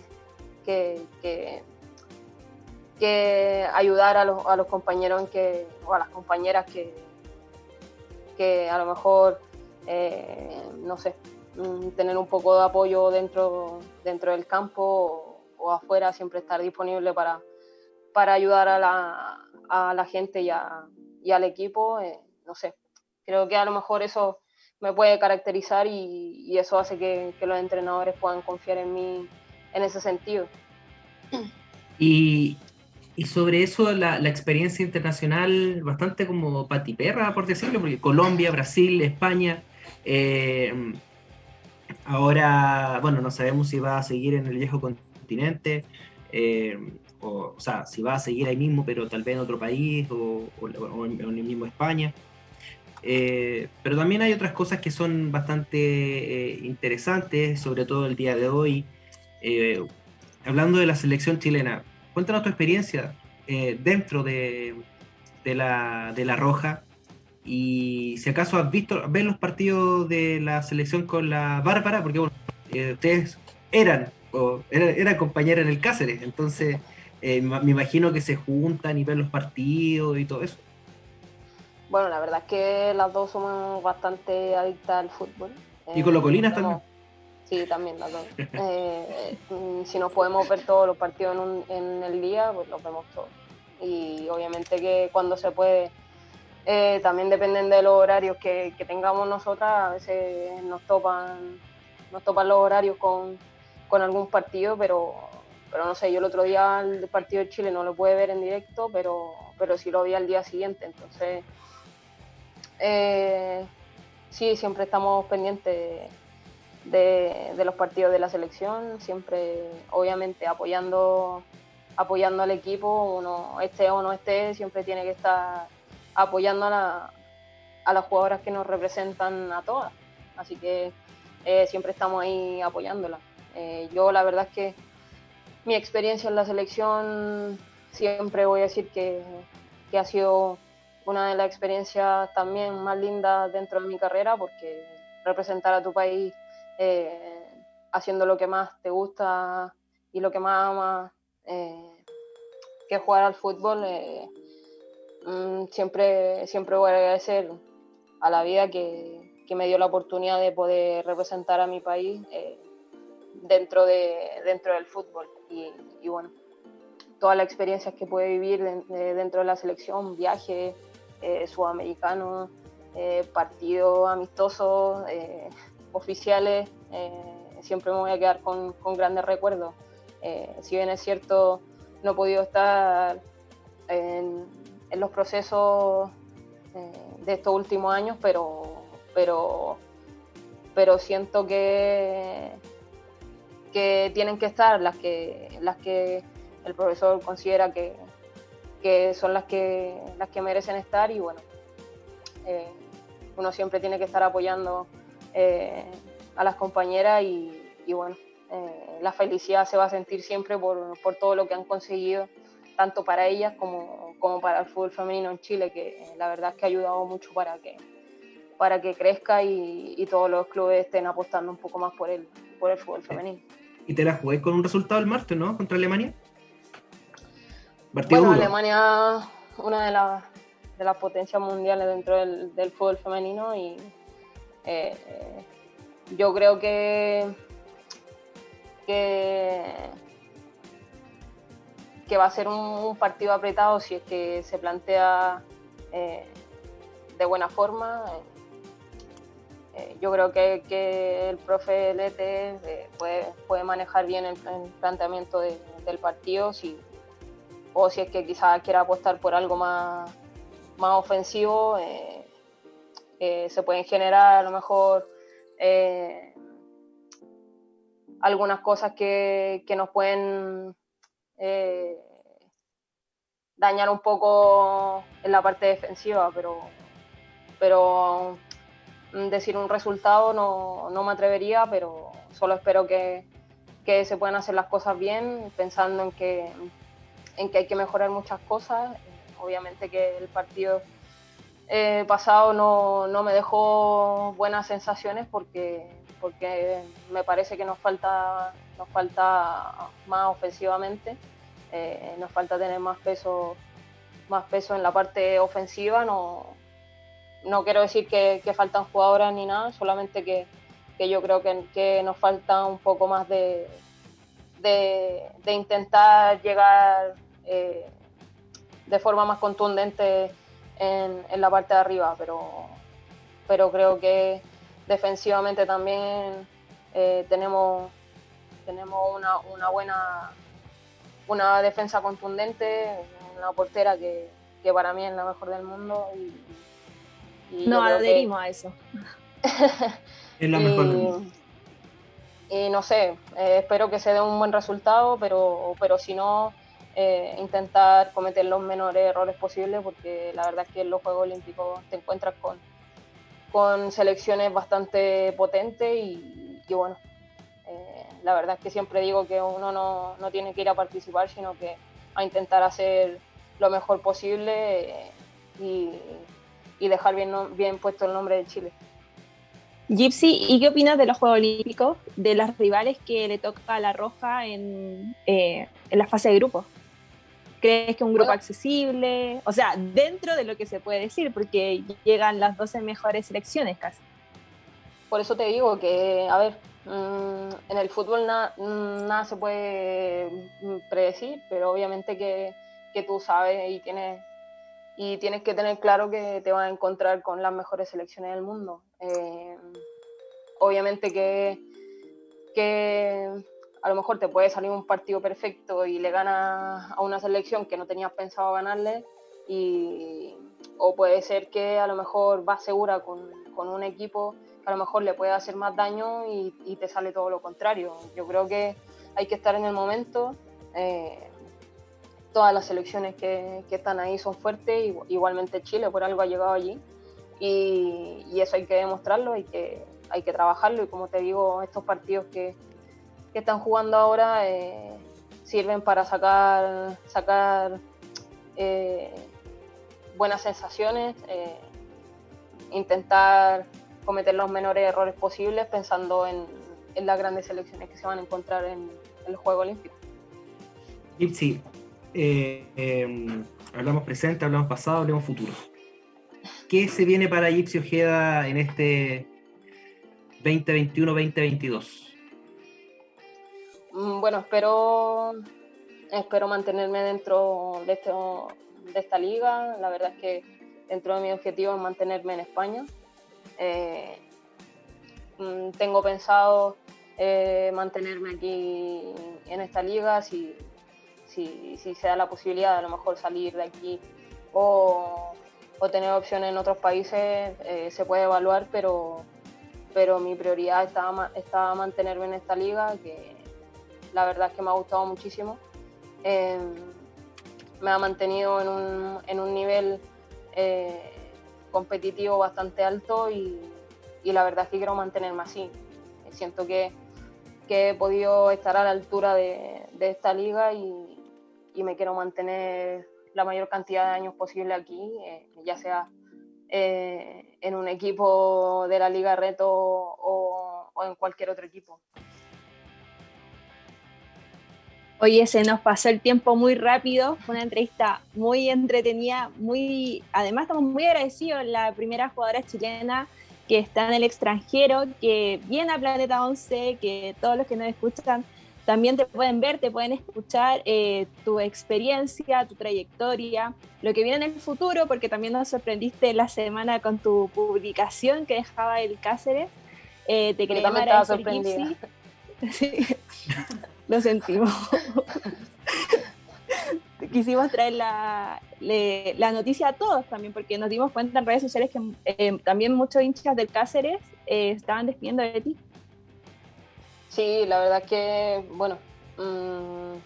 que, ayudar a los, a compañeros que, o a las compañeras que, que a lo mejor, eh, no sé, Mm, tener un poco de apoyo dentro, dentro del campo o, afuera, siempre estar disponible para, para ayudar a la, a la gente y, y, al equipo. Eh, no sé, creo que a lo mejor eso me puede caracterizar y, y eso hace que, que, los entrenadores puedan confiar en mí en ese sentido. Y, y sobre eso, la, la, experiencia internacional, bastante como patiperra, por decirlo, porque Colombia, Brasil, España, eh, Ahora, bueno, no sabemos si va a seguir en el viejo continente, eh, o, o, sea, si va a seguir ahí mismo, pero tal vez en otro país o, en, el mismo España. Eh, pero también hay otras cosas que son bastante eh, interesantes, sobre todo el día de hoy. hablando de la selección chilena, cuéntanos tu experiencia dentro de, de, la, de la Roja y si acaso has visto, ven los partidos de la selección con la Bárbara, porque bueno, eh, ustedes eran, o eran, compañeras en el Cáceres, entonces eh, me imagino que se juntan y ven los partidos y todo eso. Bueno, la verdad es que las dos somos bastante adictas al fútbol. ¿Y con los Colinas también? Sí, también las dos. Eh, si nos podemos ver todos los partidos en, en el día, pues los vemos todos. Y obviamente que cuando se puede eh, también dependen de los horarios que, tengamos nosotras, a veces nos topan, nos topan los horarios con, algún partido, pero, pero no sé, yo el otro día el partido de Chile no lo pude ver en directo, pero, pero sí lo vi al día siguiente, entonces eh, sí, siempre estamos pendientes de, los partidos de la selección, siempre obviamente apoyando, apoyando al equipo, uno esté o no esté, siempre tiene que estar apoyando a, las jugadoras que nos representan a todas. Así que eh, siempre estamos ahí apoyándolas. Eh, yo la verdad es que mi experiencia en la selección siempre voy a decir que, ha sido una de las experiencias también más lindas dentro de mi carrera porque representar a tu país eh, haciendo lo que más te gusta y lo que más amas, que jugar al fútbol, Mm, siempre, siempre voy a agradecer a la vida que, que, me dio la oportunidad de poder representar a mi país eh, dentro, de, dentro del fútbol. Y, bueno, todas las experiencias que pude vivir dentro de la selección, viajes eh, sudamericanos, eh, partidos amistosos, eh, oficiales, siempre me voy a quedar con, con grandes recuerdos. si bien es cierto, no he podido estar en los procesos eh, de estos últimos años, pero, pero, pero siento que, que tienen que estar las que, las que el profesor considera que, que son las que, las que merecen estar y bueno, eh, uno siempre tiene que estar apoyando eh, a las compañeras y, y bueno, la felicidad se va a sentir siempre por, por todo lo que han conseguido tanto para ellas como, como, para el fútbol femenino en Chile, que la verdad es que ha ayudado mucho para que, para que crezca y, y todos los clubes estén apostando un poco más por el, por el fútbol femenino. ¿Y te la jugué con un resultado el martes, no? ¿Contra Alemania? bueno, Alemania, una de, las de las potencias mundiales dentro del, del fútbol femenino y eh, yo creo que, que que va a ser un, partido apretado si es que se plantea eh, de buena forma. Eh, yo creo que, el profe Lete puede, puede, manejar bien el, planteamiento del partido si, o si es que quizás quiera apostar por algo más, más ofensivo. Se pueden generar a lo mejor algunas cosas que, que nos pueden eh, dañar un poco en la parte defensiva, pero, pero mm, decir un resultado no, no me atrevería, pero solo espero que, que, se puedan hacer las cosas bien, pensando en que, en que hay que mejorar muchas cosas. Obviamente que el partido eh, pasado no, no, me dejó buenas sensaciones porque, porque me parece que nos falta, nos falta más ofensivamente. Eh, nos falta tener más peso, más peso en la parte ofensiva. No, no quiero decir que, faltan jugadoras ni nada, solamente que, yo creo que, nos falta un poco más de, de, intentar llegar eh, de forma más contundente en, en, la parte de arriba, pero, pero creo que defensivamente también eh, tenemos, tenemos una, una buena una defensa contundente, una portera que, para mí es la mejor del mundo. Y, no adherimos a eso. [laughs] es la mejor del mundo. Y no sé, eh, espero que se dé un buen resultado, pero, pero si no, eh, intentar cometer los menores errores posibles, porque la verdad es que en los Juegos Olímpicos te encuentras con, con selecciones bastante potentes y, bueno, eh, la verdad es que siempre digo que uno no, no, tiene que ir a participar, sino que a intentar hacer lo mejor posible eh, y, y, dejar bien, bien puesto el nombre de Chile. Gypsy, ¿y qué opinas de los Juegos Olímpicos, de las rivales que le toca a la Roja en, en la fase de grupo? ¿Crees que es un grupo accesible? O sea, dentro de lo que se puede decir, porque llegan las 12 mejores selecciones casi. Por eso te digo que, a ver, Mm, en el fútbol nada se puede mm, predecir, pero obviamente que, que, tú sabes y tienes, y tienes que tener claro que te vas a encontrar con las mejores selecciones del mundo. Eh, obviamente que, que a lo mejor te puede salir un partido perfecto y le ganas a una selección que no tenías pensado ganarle, y, o puede ser que a lo mejor vas segura con, con un equipo a lo mejor le puede hacer más daño y, te sale todo lo contrario. Yo creo que hay que estar en el momento. Eh, todas las selecciones que, están ahí son fuertes, igualmente Chile por algo ha llegado allí y, eso hay que demostrarlo, hay que, hay que trabajarlo y como te digo, estos partidos que, están jugando ahora eh, sirven para sacar, sacar eh, buenas sensaciones, intentar cometer los menores errores posibles pensando en, las grandes selecciones que se van a encontrar en, el Juego Olímpico. Gypsy, eh, em, hablamos presente, hablamos pasado, hablamos futuro. ¿Qué se viene para Gypsy Ojeda en este 2021-2022? Mm, bueno, espero, espero mantenerme dentro de, esta liga. La verdad es que dentro de mi objetivo es mantenerme en España. Eh, mm, tengo pensado eh, mantenerme aquí en esta liga si, si, se da la posibilidad a lo mejor salir de aquí o, tener opciones en otros países eh, se puede evaluar, pero, pero mi prioridad está, está mantenerme en esta liga, que la verdad es que me ha gustado muchísimo. me ha mantenido en un, en un nivel competitivo bastante alto y, la verdad es que quiero mantenerme así. Siento que, he podido estar a la altura de, esta liga y, me quiero mantener la mayor cantidad de años posible aquí, eh, ya sea eh, en un equipo de la Liga Reto o, o en cualquier otro equipo. Oye, se nos pasó el tiempo muy rápido, fue una entrevista muy entretenida, muy, además estamos muy agradecidos, la primera jugadora chilena que está en el extranjero, que viene a Planeta 11, que todos los que nos escuchan también te pueden ver, te pueden escuchar eh, tu experiencia, tu trayectoria, lo que viene en el futuro, porque también nos sorprendiste la semana con tu publicación que dejaba el Cáceres. Eh, te quería agradecer, [laughs] Sí lo sentimos. [laughs] Quisimos traer la, la, noticia a todos también, porque nos dimos cuenta en redes sociales que eh, también muchos hinchas del Cáceres eh, estaban despidiendo de ti. Sí, la verdad que, bueno, mm,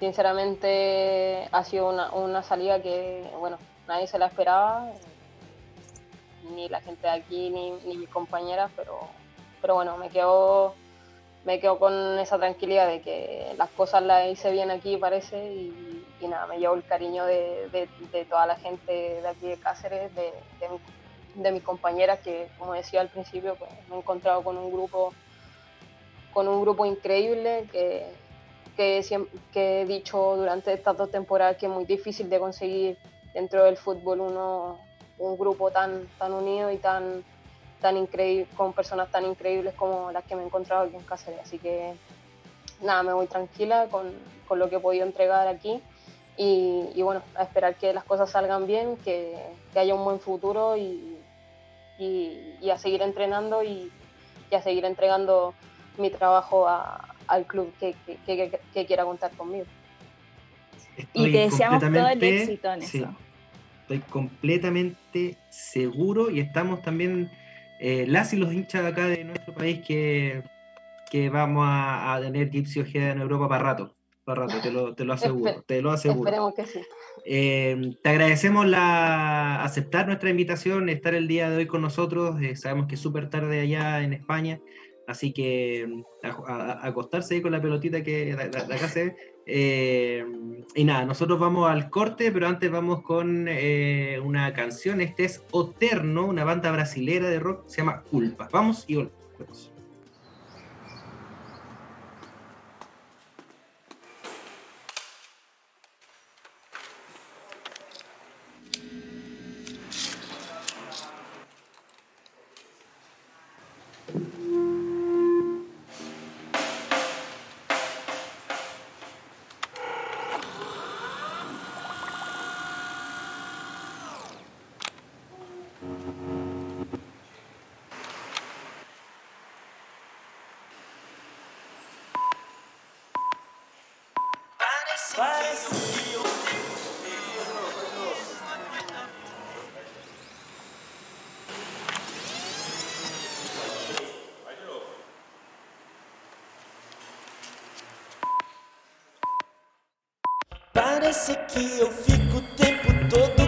sinceramente ha sido una, una, salida que, bueno, nadie se la esperaba, ni la gente de aquí, ni, ni mis compañeras, pero, pero bueno, me quedo, me quedo con esa tranquilidad de que las cosas las hice bien aquí, parece, y, nada, me llevo el cariño de, toda la gente de aquí de Cáceres, de, de, mis compañeras, que como decía al principio, pues, me he encontrado con un grupo con un grupo increíble que, que, que, he dicho durante estas dos temporadas que es muy difícil de conseguir dentro del fútbol uno, un grupo tan, tan unido y tan, tan increíble, con personas tan increíbles como las que me he encontrado aquí en Cáceres. Así que nada, me voy tranquila con, con lo que he podido entregar aquí y, y, bueno, a esperar que las cosas salgan bien, que, que haya un buen futuro y, y, y a seguir entrenando y, a seguir entregando mi trabajo al club que, que, quiera contar conmigo. y te deseamos todo el éxito en eso. Estoy completamente seguro y estamos también eh, las y los hinchas de acá de nuestro país que, que vamos a, tener Gypsy Ojeda en Europa para rato. Para rato, te lo, te lo [laughs] aseguro. te lo aseguro. Esperemos que sí. Eh, te agradecemos la, aceptar nuestra invitación, estar el día de hoy con nosotros. Eh, sabemos que es súper tarde allá en España. Así que mm, a, acostarse ahí con la pelotita que de, acá se eh, y nada, nosotros vamos al corte, pero antes vamos con eh, una canción. Este es Oterno, una banda brasilera de rock, se llama Culpa. Vamos y volvemos. Parece que eu fico o tempo todo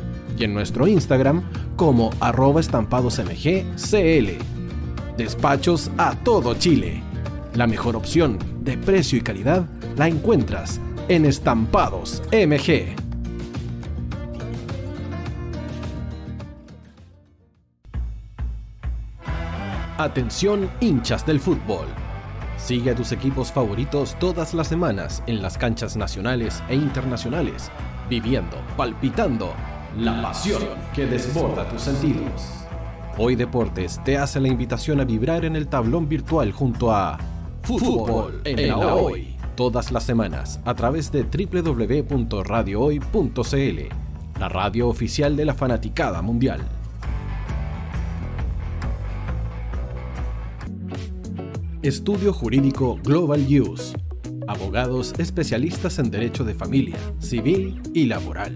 en nuestro Instagram como arroba estampadosmgcl. Despachos a todo Chile. La mejor opción de precio y calidad la encuentras en Estampados MG. Atención hinchas del fútbol. Sigue a tus equipos favoritos todas las semanas en las canchas nacionales e internacionales, viviendo, palpitando la pasión que desborda tus sentidos. Hoy Deportes te hace la invitación a vibrar en el tablón virtual junto a Fútbol en la Hoy, todas las semanas a través de www.radiohoy.cl, la radio oficial de la fanaticada mundial. Estudio Jurídico Global Use. Abogados especialistas en derecho de familia, civil y laboral.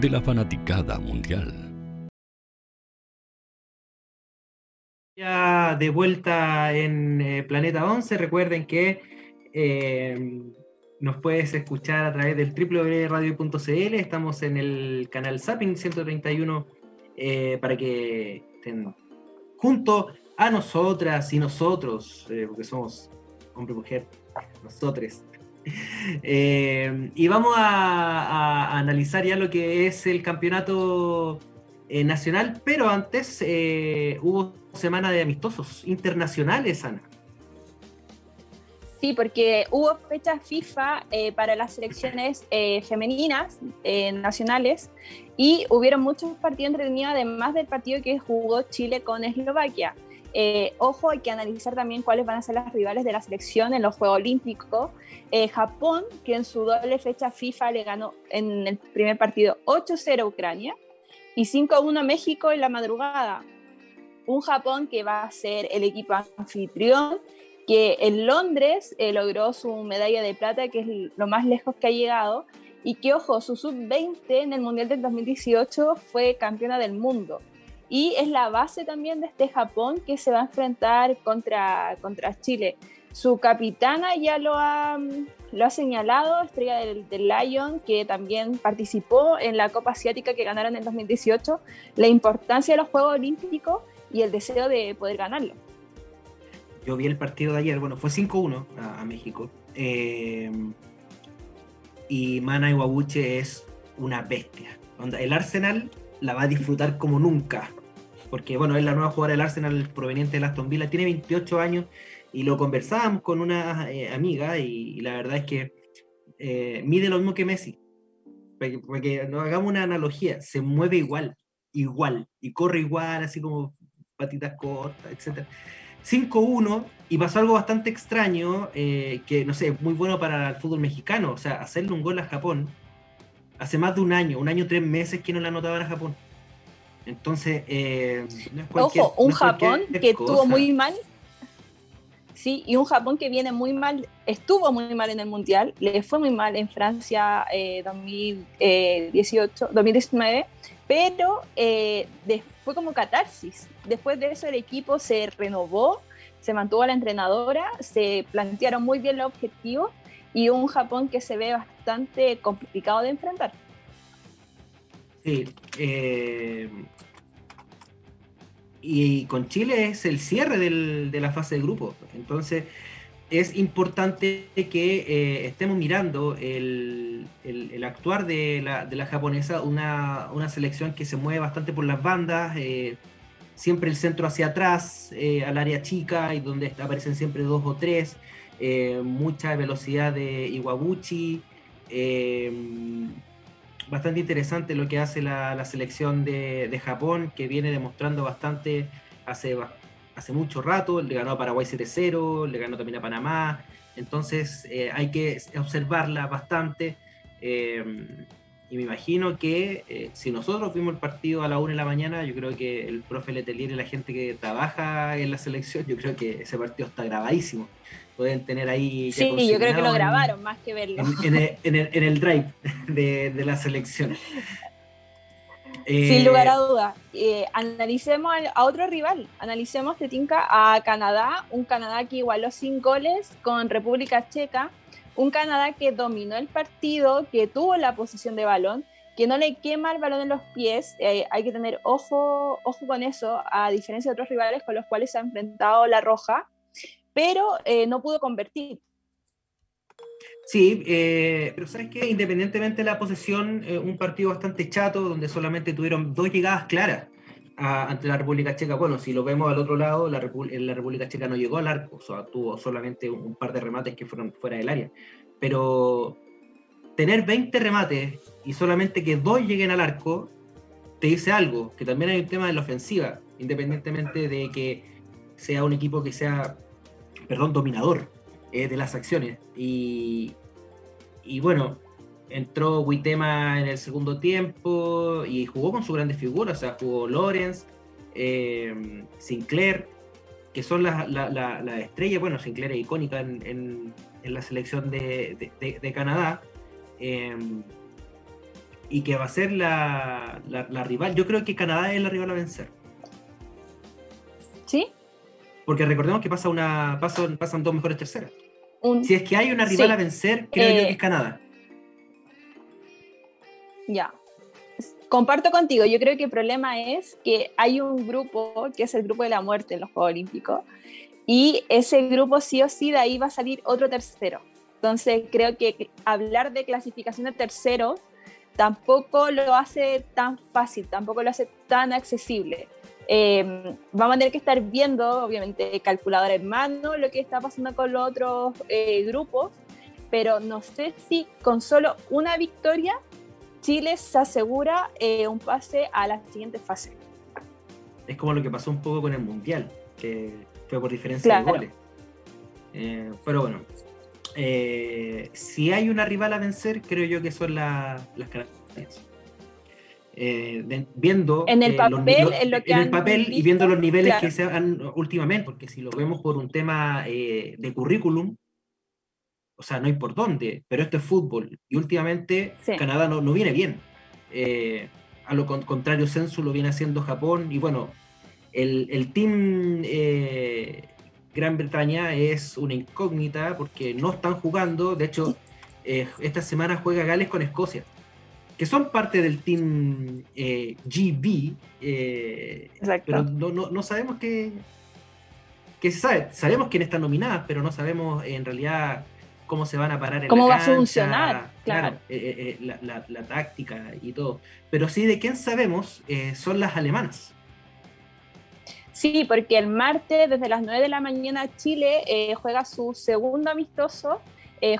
de la fanaticada mundial. Ya de vuelta en eh, Planeta 11, recuerden que eh, nos puedes escuchar a través del www.radio.cl, estamos en el canal Zapping 131 eh, para que estén junto a nosotras y nosotros, porque somos hombre mujer, nosotros. Eh, y vamos a, analizar ya lo que es el campeonato eh, nacional, pero antes eh, hubo semana de amistosos internacionales, Ana. Sí, porque hubo fechas FIFA para las selecciones femeninas nacionales y hubieron muchos partidos entretenidos, además del partido que jugó Chile con Eslovaquia. Ojo, hay que analizar también cuáles van a ser las rivales de la selección en los Juegos Olímpicos. Eh, Japón, que en su doble fecha FIFA le ganó en el primer partido 8-0 a Ucrania y 5-1 a México en la madrugada. Un Japón que va a ser el equipo anfitrión, que en Londres eh, logró su medalla de plata, que es lo más lejos que ha llegado, y que, ojo, su sub-20 en el Mundial del 2018 fue campeona del mundo y es la base también de este Japón que se va a enfrentar contra, contra Chile. Su capitana ya lo ha, lo ha señalado, estrella del, del, Lion, que también participó en la Copa Asiática que ganaron en 2018, la importancia de los Juegos Olímpicos y el deseo de poder ganarlo. Yo vi el partido de ayer, bueno, fue 5-1 a, México. Eh, y Mana Iwabuche es una bestia. El Arsenal la va a disfrutar como nunca. Porque, bueno, es la nueva jugadora del Arsenal proveniente de Aston Villa, tiene 28 años y lo conversábamos con una eh, amiga y, la verdad es que eh, mide lo mismo que Messi. Porque, nos hagamos una analogía, se mueve igual, igual, y corre igual, así como patitas cortas, etc. 5-1 y pasó algo bastante extraño, eh, que no sé, muy bueno para el fútbol mexicano, o sea, hacerle un gol a Japón hace más de un año, un año, tres meses que no la anotaban a Japón. Entonces, eh, ojo, un Japón que estuvo muy mal. Sí, y un Japón que viene muy mal, estuvo muy mal en el Mundial, le fue muy mal en Francia 2018, 2019, eh, pero eh, fue como catarsis. Después de eso el equipo se renovó, se mantuvo a la entrenadora, se plantearon muy bien los objetivos y un Japón que se ve bastante complicado de enfrentar. Sí, eh, y con Chile es el cierre de la fase de grupo. Entonces es importante que eh, estemos mirando el, actuar de la, japonesa, una, selección que se mueve bastante por las bandas, eh, siempre el centro hacia atrás, al área chica, y donde aparecen siempre dos o tres. Eh, mucha velocidad de Iwabuchi. Bastante interesante lo que hace la, selección de, Japón, que viene demostrando bastante hace, hace mucho rato. Le ganó a Paraguay 7-0, le ganó también a Panamá. Entonces eh, hay que observarla bastante. Eh, y me imagino que eh, si nosotros vimos el partido a la una de la mañana, yo creo que el profe Letelier y la gente que trabaja en la selección, yo creo que ese partido está grabadísimo. Pueden tener ahí. Sí, yo creo que lo grabaron más que verlo. En, el, drive de, la selección. [laughs] Sin lugar a dudas. analicemos a otro rival. Analicemos Tetinka a Canadá, un Canadá que igualó sin goles con República Checa un Canadá que dominó el partido, que tuvo la posición de balón, que no le quema el balón en los pies. Eh, hay que tener ojo, ojo con eso, a diferencia de otros rivales con los cuales se ha enfrentado la Roja, pero eh, no pudo convertir. Sí, eh, pero sabes que independientemente de la posesión, un partido bastante chato donde solamente tuvieron dos llegadas claras ante la República Checa. Bueno, si lo vemos al otro lado, la, la República Checa no llegó al arco, o sea, tuvo solamente un, par de remates que fueron fuera del área. Pero tener 20 remates y solamente que dos lleguen al arco, te dice algo, que también hay un tema de la ofensiva, independientemente de que sea un equipo que sea, perdón, dominador eh, de las acciones. Y, y bueno, entró Witema en el segundo tiempo y jugó con sus grandes figuras, o sea, jugó Lorenz, eh, Sinclair, que son las la, estrellas, bueno, Sinclair es icónica en, la selección de, Canadá, eh, y que va a ser la, rival, yo creo que Canadá es la rival a vencer. ¿Sí? Porque recordemos que pasa una, pasan, pasan dos mejores terceras. si es que hay una rival a vencer, creo yo que es eh, Canadá. Ya. Comparto contigo, yo creo que el problema es que hay un grupo, que es el grupo de la muerte en los Juegos Olímpicos, y ese grupo sí o sí de ahí va a salir otro tercero. Entonces creo que hablar de clasificación de tercero tampoco lo hace tan fácil, tampoco lo hace tan accesible. Em, vamos a tener que estar viendo, obviamente, calculadora en mano, lo que está pasando con los otros eh, grupos, pero no sé si con solo una victoria Chile se asegura eh, un pase a la siguiente fase. Es como lo que pasó un poco con el Mundial, que fue por diferencia de goles. Eh, pero bueno, eh, si hay una rival a vencer, creo yo que son las características. Viendo en el papel, en el papel y viendo los niveles que se han últimamente, porque si lo vemos por un tema de currículum, o sea, no hay por dónde, pero esto es fútbol. Y últimamente Canadá no, viene bien. Eh, a lo contrario, Sensu lo viene haciendo Japón. Y bueno, el, team eh, Gran Bretaña es una incógnita porque no están jugando. De hecho, eh, esta semana juega Gales con Escocia, que son parte del team GB. pero no, sabemos qué, qué se sabe. Sabemos quién está nominada, pero no sabemos en realidad cómo se van a parar en ¿Cómo va a funcionar? Claro, eh, eh, eh, la, táctica y todo. Pero sí, de quién sabemos son las alemanas. Sí, porque el martes, desde las 9 de la mañana, Chile juega su segundo amistoso.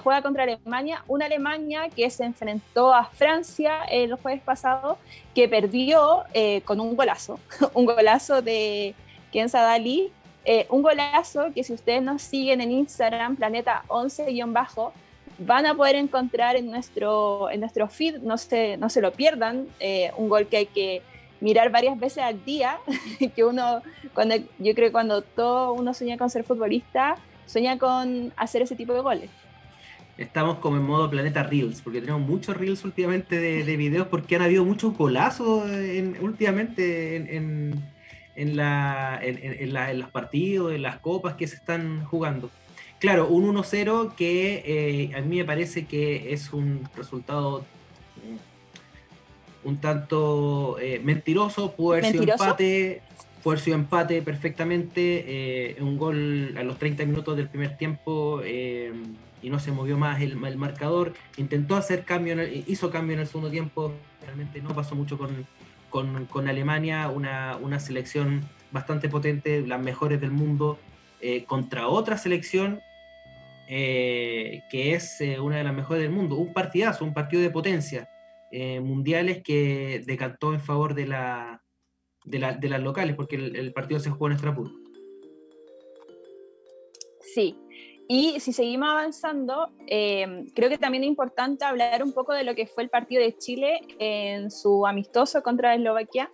Juega contra Alemania, una Alemania que se enfrentó a Francia el jueves pasado, que perdió con un golazo, [laughs] un golazo de Ken Sadali, eh, un golazo que si ustedes nos siguen en Instagram, planeta 11-bajo, van a poder encontrar en nuestro, en nuestro feed, no se, no se lo pierdan, eh, un gol que hay que mirar varias veces al día, [laughs] que uno, cuando, yo creo que cuando todo uno sueña con ser futbolista, sueña con hacer ese tipo de goles. Estamos como en modo planeta Reels, porque tenemos muchos Reels últimamente de, videos, porque han habido muchos golazos últimamente en en, la, en, la, en los partidos, en las copas que se están jugando. Claro, un 1-0 que eh, a mí me parece que es un resultado un tanto eh, mentiroso, pudo haber sido empate, pudo sido empate perfectamente, eh, un gol a los 30 minutos del primer tiempo y no se movió más el, el marcador, intentó hacer cambio, hizo cambio en el segundo tiempo, realmente no pasó mucho con, con, Alemania, una, selección bastante potente, las mejores del mundo, eh, contra otra selección eh, que es eh, una de las mejores del mundo. Un partidazo, un partido de potencia mundiales que decantó en favor de, la, de, las locales, porque el, partido se jugó en Estrasburgo. Sí. Y si seguimos avanzando, eh, creo que también es importante hablar un poco de lo que fue el partido de Chile en su amistoso contra Eslovaquia.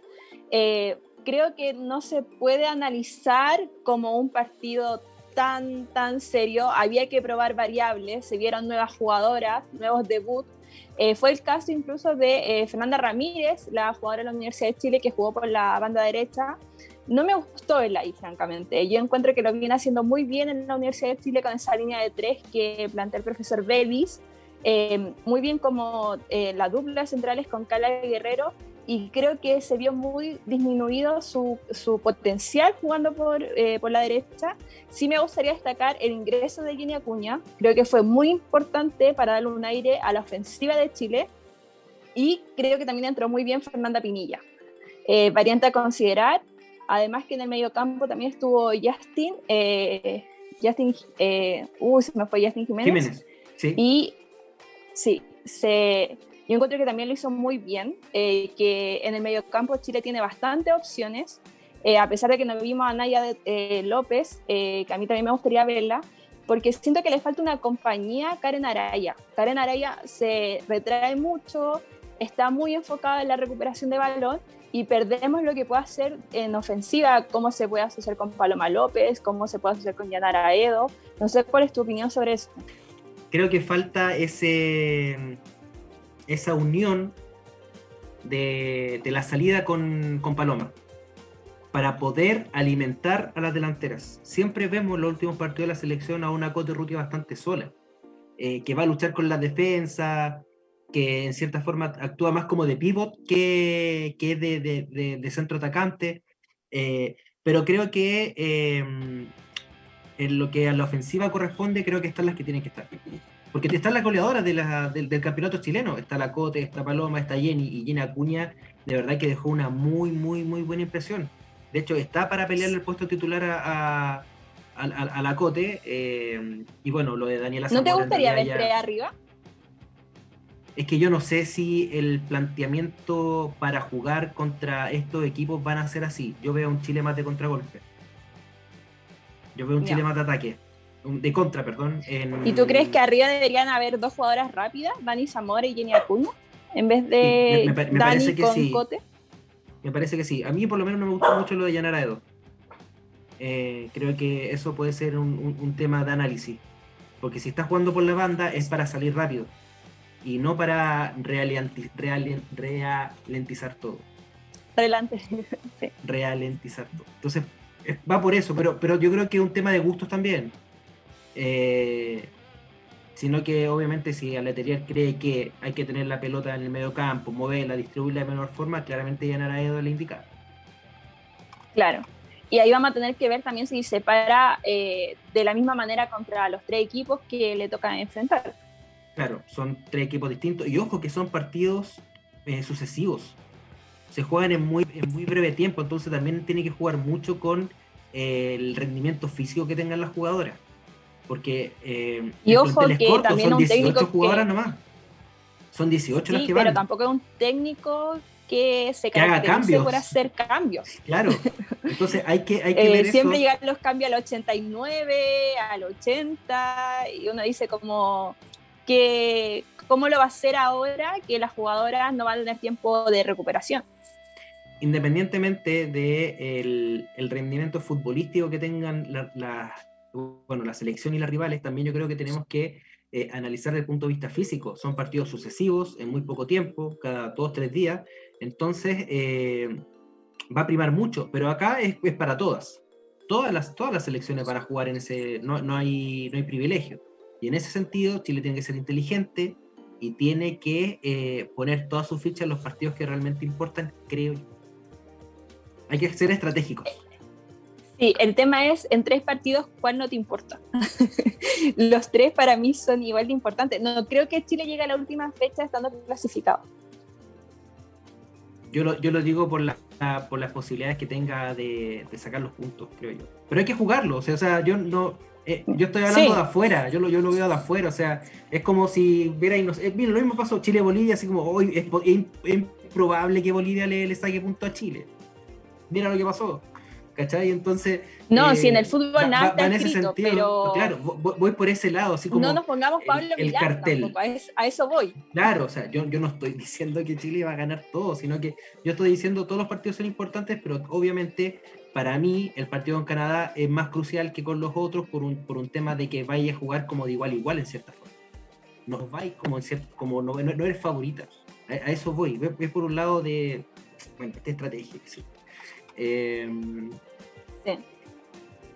Eh, creo que no se puede analizar como un partido tan, tan serio. Había que probar variables, se vieron nuevas jugadoras, nuevos debuts. Eh, fue el caso incluso de Fernanda Ramírez, la jugadora de la Universidad de Chile que jugó por la banda derecha, no me gustó el ahí, francamente. Yo encuentro que lo viene haciendo muy bien en la Universidad de Chile con esa línea de tres que plantea el profesor Belis. Eh, muy bien como eh, la dupla centrales con Cala Guerrero y creo que se vio muy disminuido su, su potencial jugando por, eh, por, la derecha. Sí me gustaría destacar el ingreso de Jenny Acuña, creo que fue muy importante para darle un aire a la ofensiva de Chile y creo que también entró muy bien Fernanda Pinilla. variante a considerar, Además que en el mediocampo también estuvo Justin, eh, Justin, eh, uh, se me fue Justin Jiménez. Jiménez, sí. Y sí, se, yo encuentro que también lo hizo muy bien, eh, que en el mediocampo Chile tiene bastantes opciones, eh, a pesar de que no vimos a Naya López, que a mí también me gustaría verla, porque siento que le falta una compañía a Karen Araya. Karen Araya se retrae mucho, está muy enfocada en la recuperación de balón y perdemos lo que puede hacer en ofensiva, cómo se puede asociar con Paloma López, cómo se puede asociar con Yanara Edo. No sé cuál es tu opinión sobre eso. Creo que falta ese, esa unión de, la salida con, con, Paloma para poder alimentar a las delanteras. Siempre vemos los últimos partidos de la selección a una Cote Ruti bastante sola, eh, que va a luchar con la defensa, que en cierta forma actúa más como de pivot que, que de, de, de, centro atacante. Eh, pero creo que em, en lo que a la ofensiva corresponde, creo que están las que tienen que estar. Porque están las goleadoras de la, del, campeonato chileno. Está la Cote, está Paloma, está Jenny y Jenny Acuña. De verdad que dejó una muy, muy, muy buena impresión. De hecho, está para pelear el puesto titular a, a, a, la Cote. Eh, y bueno, lo de Daniela ¿No te gustaría ver ya... arriba? Es que yo no sé si el planteamiento para jugar contra estos equipos van a ser así. Yo veo un Chile más de contragolpe. Yo veo un Chile más de ataque. De contra, perdón. ¿Y tú crees que arriba deberían haber dos jugadoras rápidas, Dani Zamora y Jenny Acuña, en vez de Dani con Cote? Me parece que sí. A mí por lo menos no me gusta mucho lo de Yanara Edo. Eh, creo que eso puede ser un tema de análisis. Porque si estás jugando por la banda es para salir rápido y no para realentizar todo. [laughs] Realentizar todo. Entonces, va por eso, pero, pero yo creo que es un tema de gustos también. Eh, sino que obviamente si Aleterier cree que hay que tener la pelota en el medio campo, moverla, distribuirla de menor forma, claramente llenará Edo le indica. Claro. Y ahí vamos a tener que ver también si se para eh, de la misma manera contra los tres equipos que le toca enfrentar. Claro, son tres equipos distintos. Y ojo que son partidos eh, sucesivos. Se juegan en muy, en muy breve tiempo, entonces también tiene que jugar mucho con eh, el rendimiento físico que tengan las jugadoras. Porque eh, y ojo que también son un 18 jugadoras nomás. Son 18 las que van. Pero tampoco es un técnico que se caracterice por hacer cambios. Claro, [laughs] entonces hay que, hay que ver Siempre llegan los cambios al 89, al 80, y uno dice como, que cómo lo va a hacer ahora que las jugadoras no van a tener tiempo de recuperación. Independientemente del de el rendimiento futbolístico que tengan la, bueno, la selección y las rivales, también yo creo que tenemos que eh, analizar desde el punto de vista físico. Son partidos sucesivos, en muy poco tiempo, cada dos, tres días. Entonces, eh, va a primar mucho, pero acá es, es, para todas. Todas las, todas las selecciones van a jugar en ese, no, no, hay, no hay privilegio. Y en ese sentido, Chile tiene que ser inteligente y tiene que eh, poner todas sus fichas en los partidos que realmente importan, creo yo. Hay que ser estratégicos. Sí, el tema es, en tres partidos, ¿cuál no te importa? [laughs] los tres para mí son igual de importantes. No creo que Chile llegue a la última fecha estando clasificado. Yo lo, yo lo digo por, la, por las posibilidades que tenga de, de, sacar los puntos, creo yo. Pero hay que jugarlo, o sea, o sea yo no eh, yo estoy hablando de afuera, yo lo, yo lo veo de afuera, o sea, es como si viera y no sé, lo mismo pasó Chile-Bolivia, así como hoy es, improbable que Bolivia le, le, saque punto a Chile. Mira lo que pasó. ¿cachai? Entonces... No, si en el fútbol nada está en ese sentido, pero... Claro, voy por ese lado, así como... No nos pongamos Pablo el, cartel. a eso voy. Claro, o sea, yo, yo no estoy [laughs] diciendo que Chile va a ganar todo, sino que yo estoy diciendo todos los partidos son importantes, pero obviamente para mí el partido en Canadá es más crucial que con los otros por un, por un tema de que vaya a jugar como de igual a igual en cierta forma. No vais como, en como no, no, eres favorita. A, eso voy. Es por un lado de, bueno, esta estrategia. Sí. Em, sí.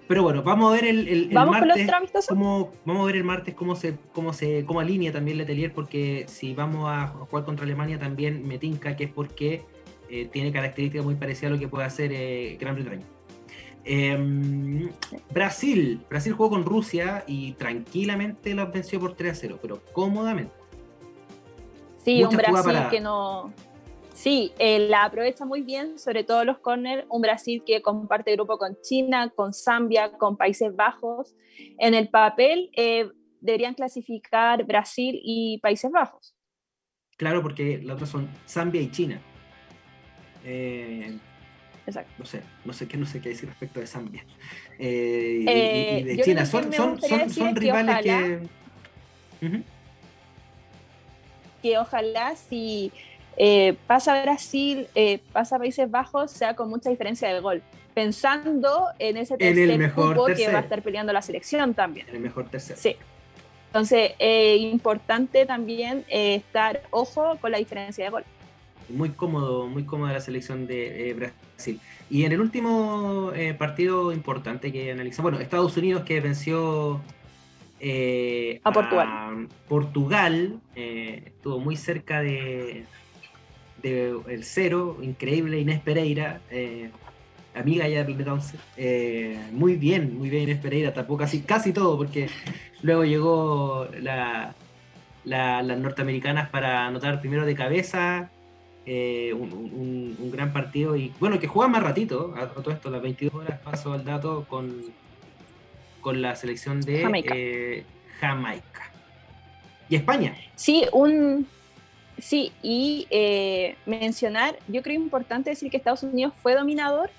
Pero bueno, vamos a ver el, el, martes. Cómo, vamos a ver el martes cómo se, cómo se, cómo alinea también Letelier, porque si vamos a jugar contra Alemania también me tinca que es porque eh, tiene características muy parecidas a lo que puede hacer eh, Gran Bretaña. Em, Brasil, Brasil jugó con Rusia y tranquilamente lo venció por 3 a 0, pero cómodamente. Sí, un Brasil que no. Sí, eh, la aprovecha muy bien, sobre todo los corners. Un Brasil que comparte grupo con China, con Zambia, con Países Bajos. En el papel deberían clasificar Brasil y Países Bajos. Claro, porque las otras son Zambia y China. Eh, Exacto. No sé, no sé qué, no sé qué decir respecto de Zambia. Eh, y, eh, de China. Son, son, son, rivales que. Que ojalá si pasa Brasil, pasa Países Bajos, sea con mucha diferencia de gol. Pensando en ese tercer en mejor que va a estar peleando la selección también. En el mejor tercero. Sí. Entonces, es importante también estar ojo con la diferencia de gol muy cómodo, muy cómoda la selección de Brasil. Y en el último eh, partido importante que analizamos, bueno, Estados Unidos que venció eh, a Portugal. Portugal eh, estuvo muy cerca de, de, el cero, increíble Inés Pereira, amiga ya del 11. muy bien, muy bien Inés Pereira, tapó casi, casi todo, porque luego llegó la, las norteamericanas para anotar primero de cabeza, eh, un, gran partido y bueno, que juega más ratito, a, todo esto, las 22 horas paso al dato con, con la selección de eh, Jamaica. ¿Y España? Sí, un... Sí, y eh, mencionar, yo creo importante decir que Estados Unidos fue dominador,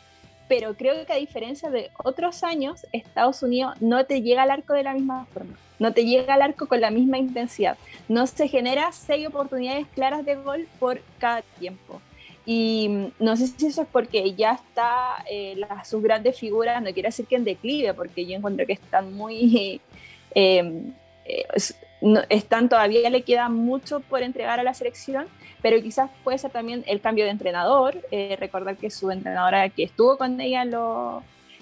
pero creo que a diferencia de otros años, Estados Unidos no te llega al arco de la misma forma, no te llega al arco con la misma intensidad, no se genera seis oportunidades claras de gol por cada tiempo. Y mm, no sé si eso es porque ya está eh, sus grandes figuras, no quiero decir que en declive, porque yo encuentro que están muy... [laughs] Eh, eh, están todavía le queda mucho por entregar a la selección, pero quizás puede ser también el cambio de entrenador, eh, recordar que su entrenadora que estuvo con ella en,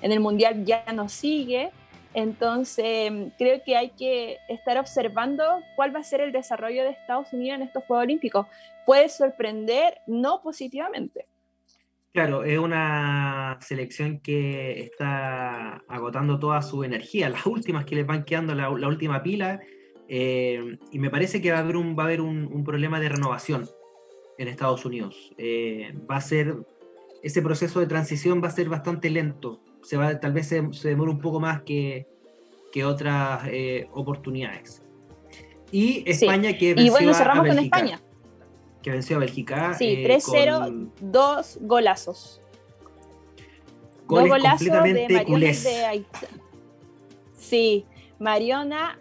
en el Mundial ya no sigue, entonces creo que hay que estar observando cuál va a ser el desarrollo de Estados Unidos en estos Juegos Olímpicos. Puede sorprender, no positivamente. Claro, es una selección que está agotando toda su energía, [laughs] las últimas que les van quedando, la, última pila, eh, y me parece que va a haber un, va a haber un problema de renovación en Estados Unidos. Eh, va a ser, ese proceso de transición va a ser bastante lento. Se va, tal vez se, se demore un poco más que, que otras eh, oportunidades. Y España que venció y bueno, cerramos con España. Que venció a Bélgica. Sí, 3-0, eh, dos golazos. dos golazos completamente de Mariona de Sí, Mariona,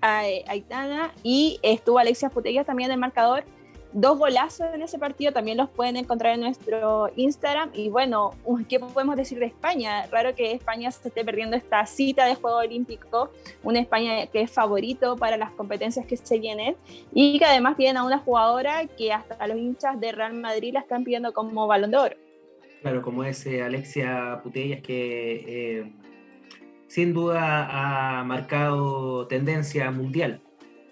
Aitana y estuvo Alexia Putellas también en el marcador dos golazos en ese partido, también los pueden encontrar en nuestro Instagram. Y bueno, ¿qué podemos decir de España? Raro que España se esté perdiendo esta cita de Juego Olímpico, una España que es favorito para las competencias que se vienen y que además tienen a una jugadora que hasta los hinchas de Real Madrid la están pidiendo como balón de oro. Claro, como es eh, Alexia Putellas, que eh, sin duda ha marcado tendencia mundial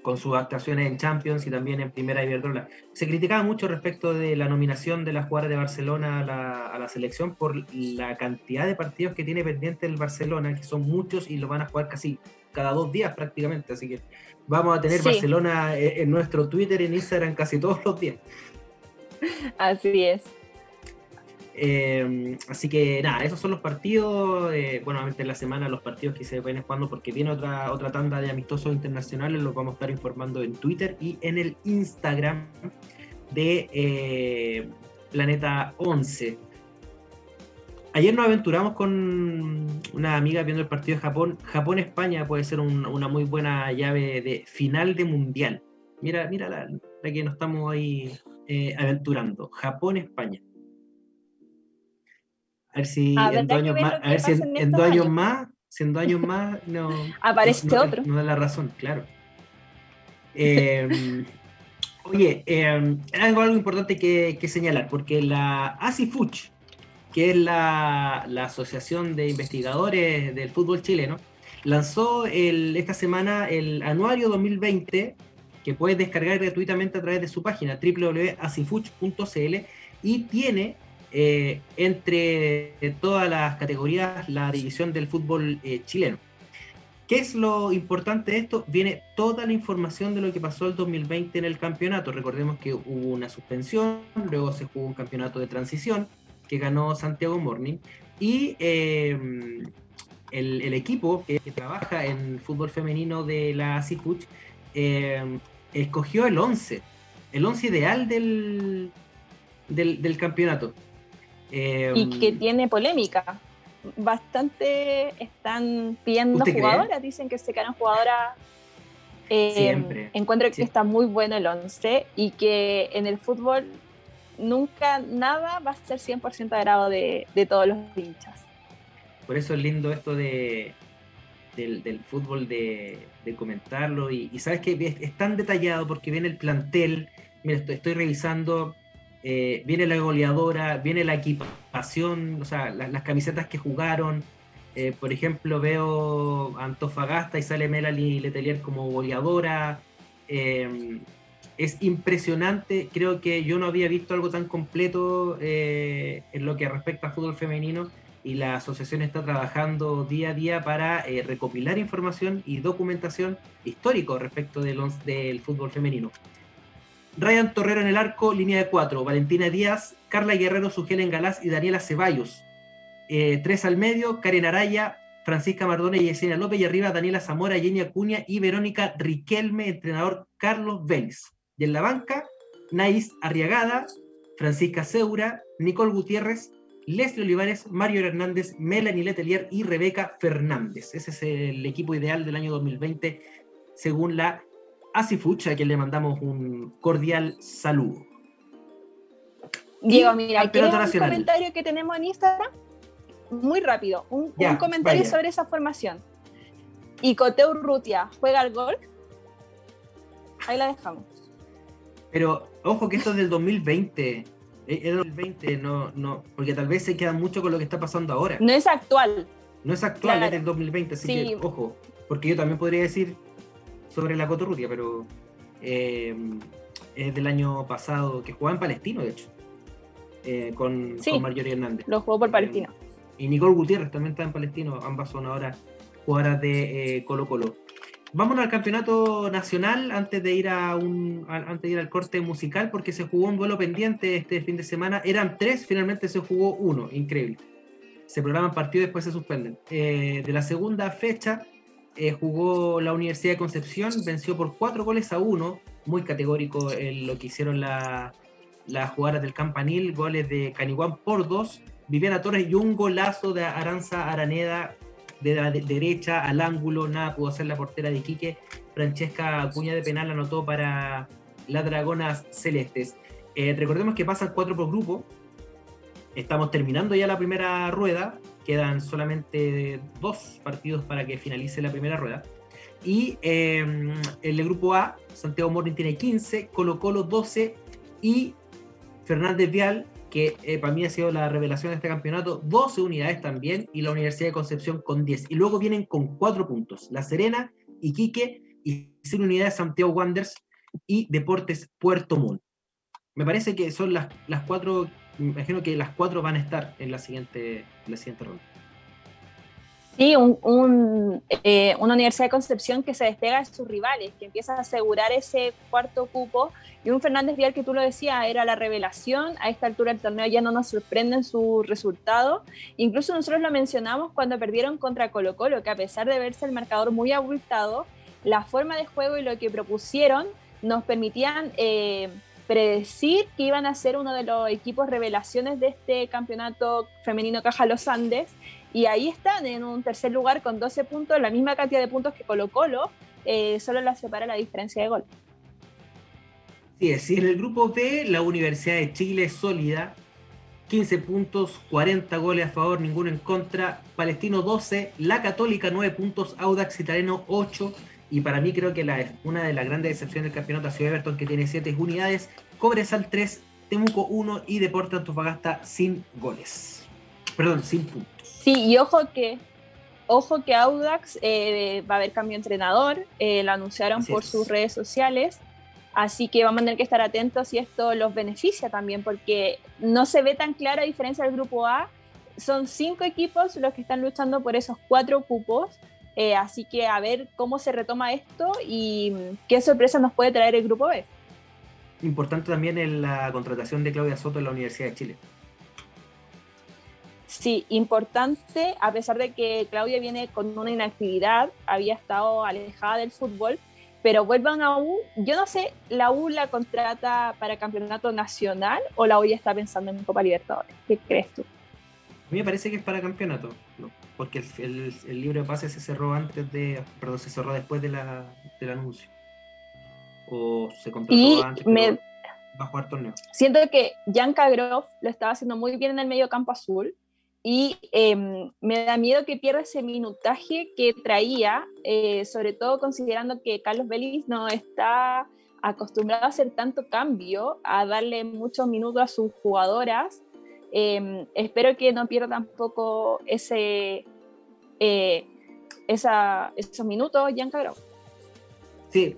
con sus actuaciones en Champions y también en Primera Iberdrola. Se criticaba mucho respecto de la nominación de la jugadora de Barcelona a la, selección por la cantidad de partidos que tiene pendiente el Barcelona, que son muchos y lo van a jugar casi cada dos días prácticamente, así que vamos a tener Barcelona eh, en nuestro Twitter y en Instagram casi todos los días. Así es. Eh, así que nada, esos son los partidos. Eh, bueno, en la semana los partidos que se ven jugando porque viene otra, otra tanda de amistosos internacionales. Los vamos a estar informando en Twitter y en el Instagram de eh, Planeta 11. ayer nos aventuramos con una amiga viendo el partido de Japón. Japón-España puede ser una muy buena llave de final de mundial. Mira, mira la, que nos estamos ahí eh, aventurando. Japón-España. A ver si en dos años más, a ver si en, dos años, más, si en dos años más no [laughs] aparece otro. No da la razón, claro. [laughs] Em, oye, eh, algo, algo importante que, que, señalar, porque la ASIFUCH, que es la, la, Asociación de Investigadores del Fútbol Chileno, lanzó el, esta semana el anuario 2020 que puedes descargar gratuitamente a través de su página www.asifuch.cl y tiene eh, entre todas las categorías la división del fútbol eh, chileno. ¿Qué es lo importante de esto? Viene toda la información de lo que pasó el 2020 en el campeonato. Recordemos que hubo una suspensión, luego se jugó un campeonato de transición que ganó Santiago Morning y em, el, equipo que, trabaja en fútbol femenino de la CIFUCH em, escogió el 11, el 11 ideal del, del, campeonato. Y que em, tiene polémica. Bastante están pidiendo jugadoras, dicen que se quedan jugadoras. Eh, encuentro que está muy bueno el 11 y que en el fútbol nunca nada va a ser 100% agrado de, de todos los hinchas. Por eso es lindo esto de, del, fútbol de, comentarlo. Y, sabes que es, tan detallado porque viene el plantel. Mira, estoy, revisando. Eh, viene la goleadora, viene la equipación, o sea, las camisetas que jugaron. Eh, por ejemplo, veo Antofagasta y sale Melanie Letelier como goleadora. Eh, es impresionante, creo que yo no había visto algo tan completo en lo que respecta a fútbol femenino y la asociación está trabajando día a día para eh, recopilar información y documentación histórico respecto del, del fútbol femenino. Ryan Torrero en el arco, línea de cuatro. Valentina Díaz, Carla Guerrero, Sugelen Galás y Daniela Ceballos. Eh, tres al medio, Karen Araya, Francisca Mardone y Yesenia López. Y arriba, Daniela Zamora, Yenia Acuña y Verónica Riquelme, entrenador Carlos Vélez. Y en la banca, Naís Arriagada, Francisca Seura, Nicole Gutiérrez, Leslie Olivares, Mario Hernández, Melanie Letelier y Rebeca Fernández. Ese es el equipo ideal del año 2020, según la ASIFUCH, a quien le mandamos un cordial saludo. Diego, mira, un comentario que tenemos en Instagram? Muy rápido, un, comentario sobre esa formación. Y Coteu Rutia juega al golf. Ahí la dejamos. Pero ojo que esto es del 2020. Es del 20, no, no, porque tal vez se queda mucho con lo que está pasando ahora. No es actual. No es actual, es del 2020, así que ojo, porque yo también podría decir sobre la Cotorrutia, pero eh, es del año pasado, que jugaba en Palestino, de hecho, eh, con, con, Marjorie Hernández. Lo jugó por Palestino. y Nicole Gutiérrez también está en Palestino, ambas son ahora jugadoras de eh, Colo Colo. Vámonos al campeonato nacional antes de ir a un antes de ir al corte musical porque se jugó un vuelo pendiente este fin de semana. Eran tres, finalmente se jugó uno, increíble. Se programan partidos y después se suspenden. Eh, de la segunda fecha eh, jugó la Universidad de Concepción, venció por cuatro goles a uno, muy categórico en lo que hicieron las jugadoras del Campanil, goles de Caniguán por dos, Viviana Torres y un golazo de Aranza Araneda de la derecha al ángulo, nada pudo hacer la portera de Iquique. Francesca Acuña de penal anotó para las Dragonas Celestes. Eh, recordemos que pasan cuatro por grupo. Estamos terminando ya la primera rueda. Quedan solamente dos partidos para que finalice la primera rueda. Y eh, el grupo A, Santiago Morning tiene 15, Colo Colo 12 y Fernández Vial que eh, para mí ha sido la revelación de este campeonato, 12 unidades también, y la Universidad de Concepción con 10. Y luego vienen con 4 puntos, La Serena, Iquique y 100 unidades Santiago Wanderers y Deportes Puerto Montt. Me parece que son las, las cuatro, me imagino que las cuatro van a estar en la siguiente, en la siguiente ronda. Sí, un, eh, una Universidad de Concepción que se despega de sus rivales, que empieza a asegurar ese cuarto cupo. Y un Fernández Vial que tú lo decías, era la revelación. A esta altura del torneo ya no nos sorprenden sus resultados. Incluso nosotros lo mencionamos cuando perdieron contra Colo Colo, que a pesar de verse el marcador muy abultado, la forma de juego y lo que propusieron nos permitían... Eh, predecir que iban a ser uno de los equipos revelaciones de este campeonato femenino Caja Los Andes. Y ahí están en un tercer lugar con 12 puntos, la misma cantidad de puntos que Colo Colo, eh, solo la separa la diferencia de gol. Sí, es, en el grupo B la Universidad de Chile es sólida, 15 puntos, 40 goles a favor, ninguno en contra, Palestino 12, La Católica 9 puntos, Audax Italiano 8, y para mí creo que la, una de las grandes decepciones del campeonato ha sido Everton, que tiene 7 unidades, Cobresal 3, Temuco 1 y Deportes Antofagasta sin goles. Perdón, sin puntos. Sí, y ojo que ojo que Audax eh, va a haber cambio de entrenador, eh, lo anunciaron por sus redes sociales, así que vamos a tener que estar atentos y esto los beneficia también, porque no se ve tan clara a diferencia del grupo A. Son cinco equipos los que están luchando por esos cuatro cupos eh, así que a ver cómo se retoma esto y qué sorpresa nos puede traer el grupo B. Importante también en la contratación de Claudia Soto en la Universidad de Chile. Sí, importante, a pesar de que Claudia viene con una inactividad, había estado alejada del fútbol, pero vuelvan a U. Yo no sé, ¿la U la contrata para campeonato nacional o la U ya está pensando en Copa Libertadores? ¿Qué crees tú? A mí me parece que es para campeonato. ¿no? Porque el, el, libro de pase se cerró antes de, perdón, se cerró después de la, del anuncio. O se contrató antes, me, va a jugar torneo. Siento que Jan Groff lo estaba haciendo muy bien en el medio campo azul y em, me da miedo que pierda ese minutaje que traía, eh, sobre todo considerando que Carlos Vélez no está acostumbrado a hacer tanto cambio, a darle muchos minutos a sus jugadoras Em, espero que no pierda tampoco ese, eh, esa, esos minutos, Giancarlo. Sí,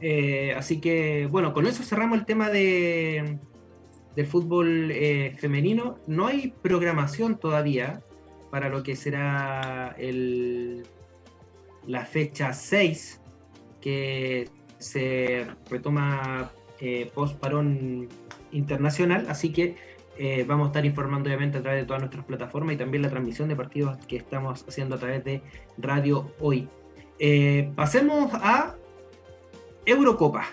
eh, así que bueno, con eso cerramos el tema de, del fútbol eh, femenino. No hay programación todavía para lo que será el, la fecha 6, que se retoma post parón internacional, así que eh, vamos a estar informando obviamente a través de todas nuestras plataformas y también la transmisión de partidos que estamos haciendo a través de Radio Hoy. Eh, pasemos a Eurocopa,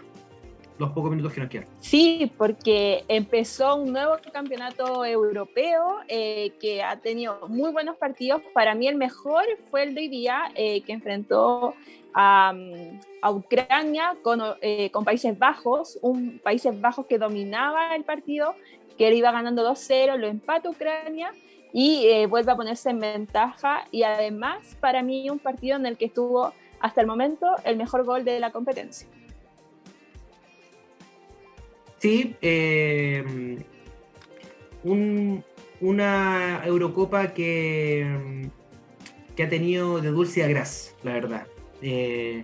los pocos minutos que nos quedan. Sí, porque empezó un nuevo campeonato europeo eh, que ha tenido muy buenos partidos. Para mí el mejor fue el de hoy día, que enfrentó a, a Ucrania con, con, Países Bajos, un Países Bajos que dominaba el partido que él iba ganando 2-0, lo empata Ucrania y eh, vuelve a ponerse en ventaja. Y además, para mí, un partido en el que estuvo hasta el momento el mejor gol de la competencia. Sí, eh, una Eurocopa que, que ha tenido de dulce a gras, la verdad. Eh,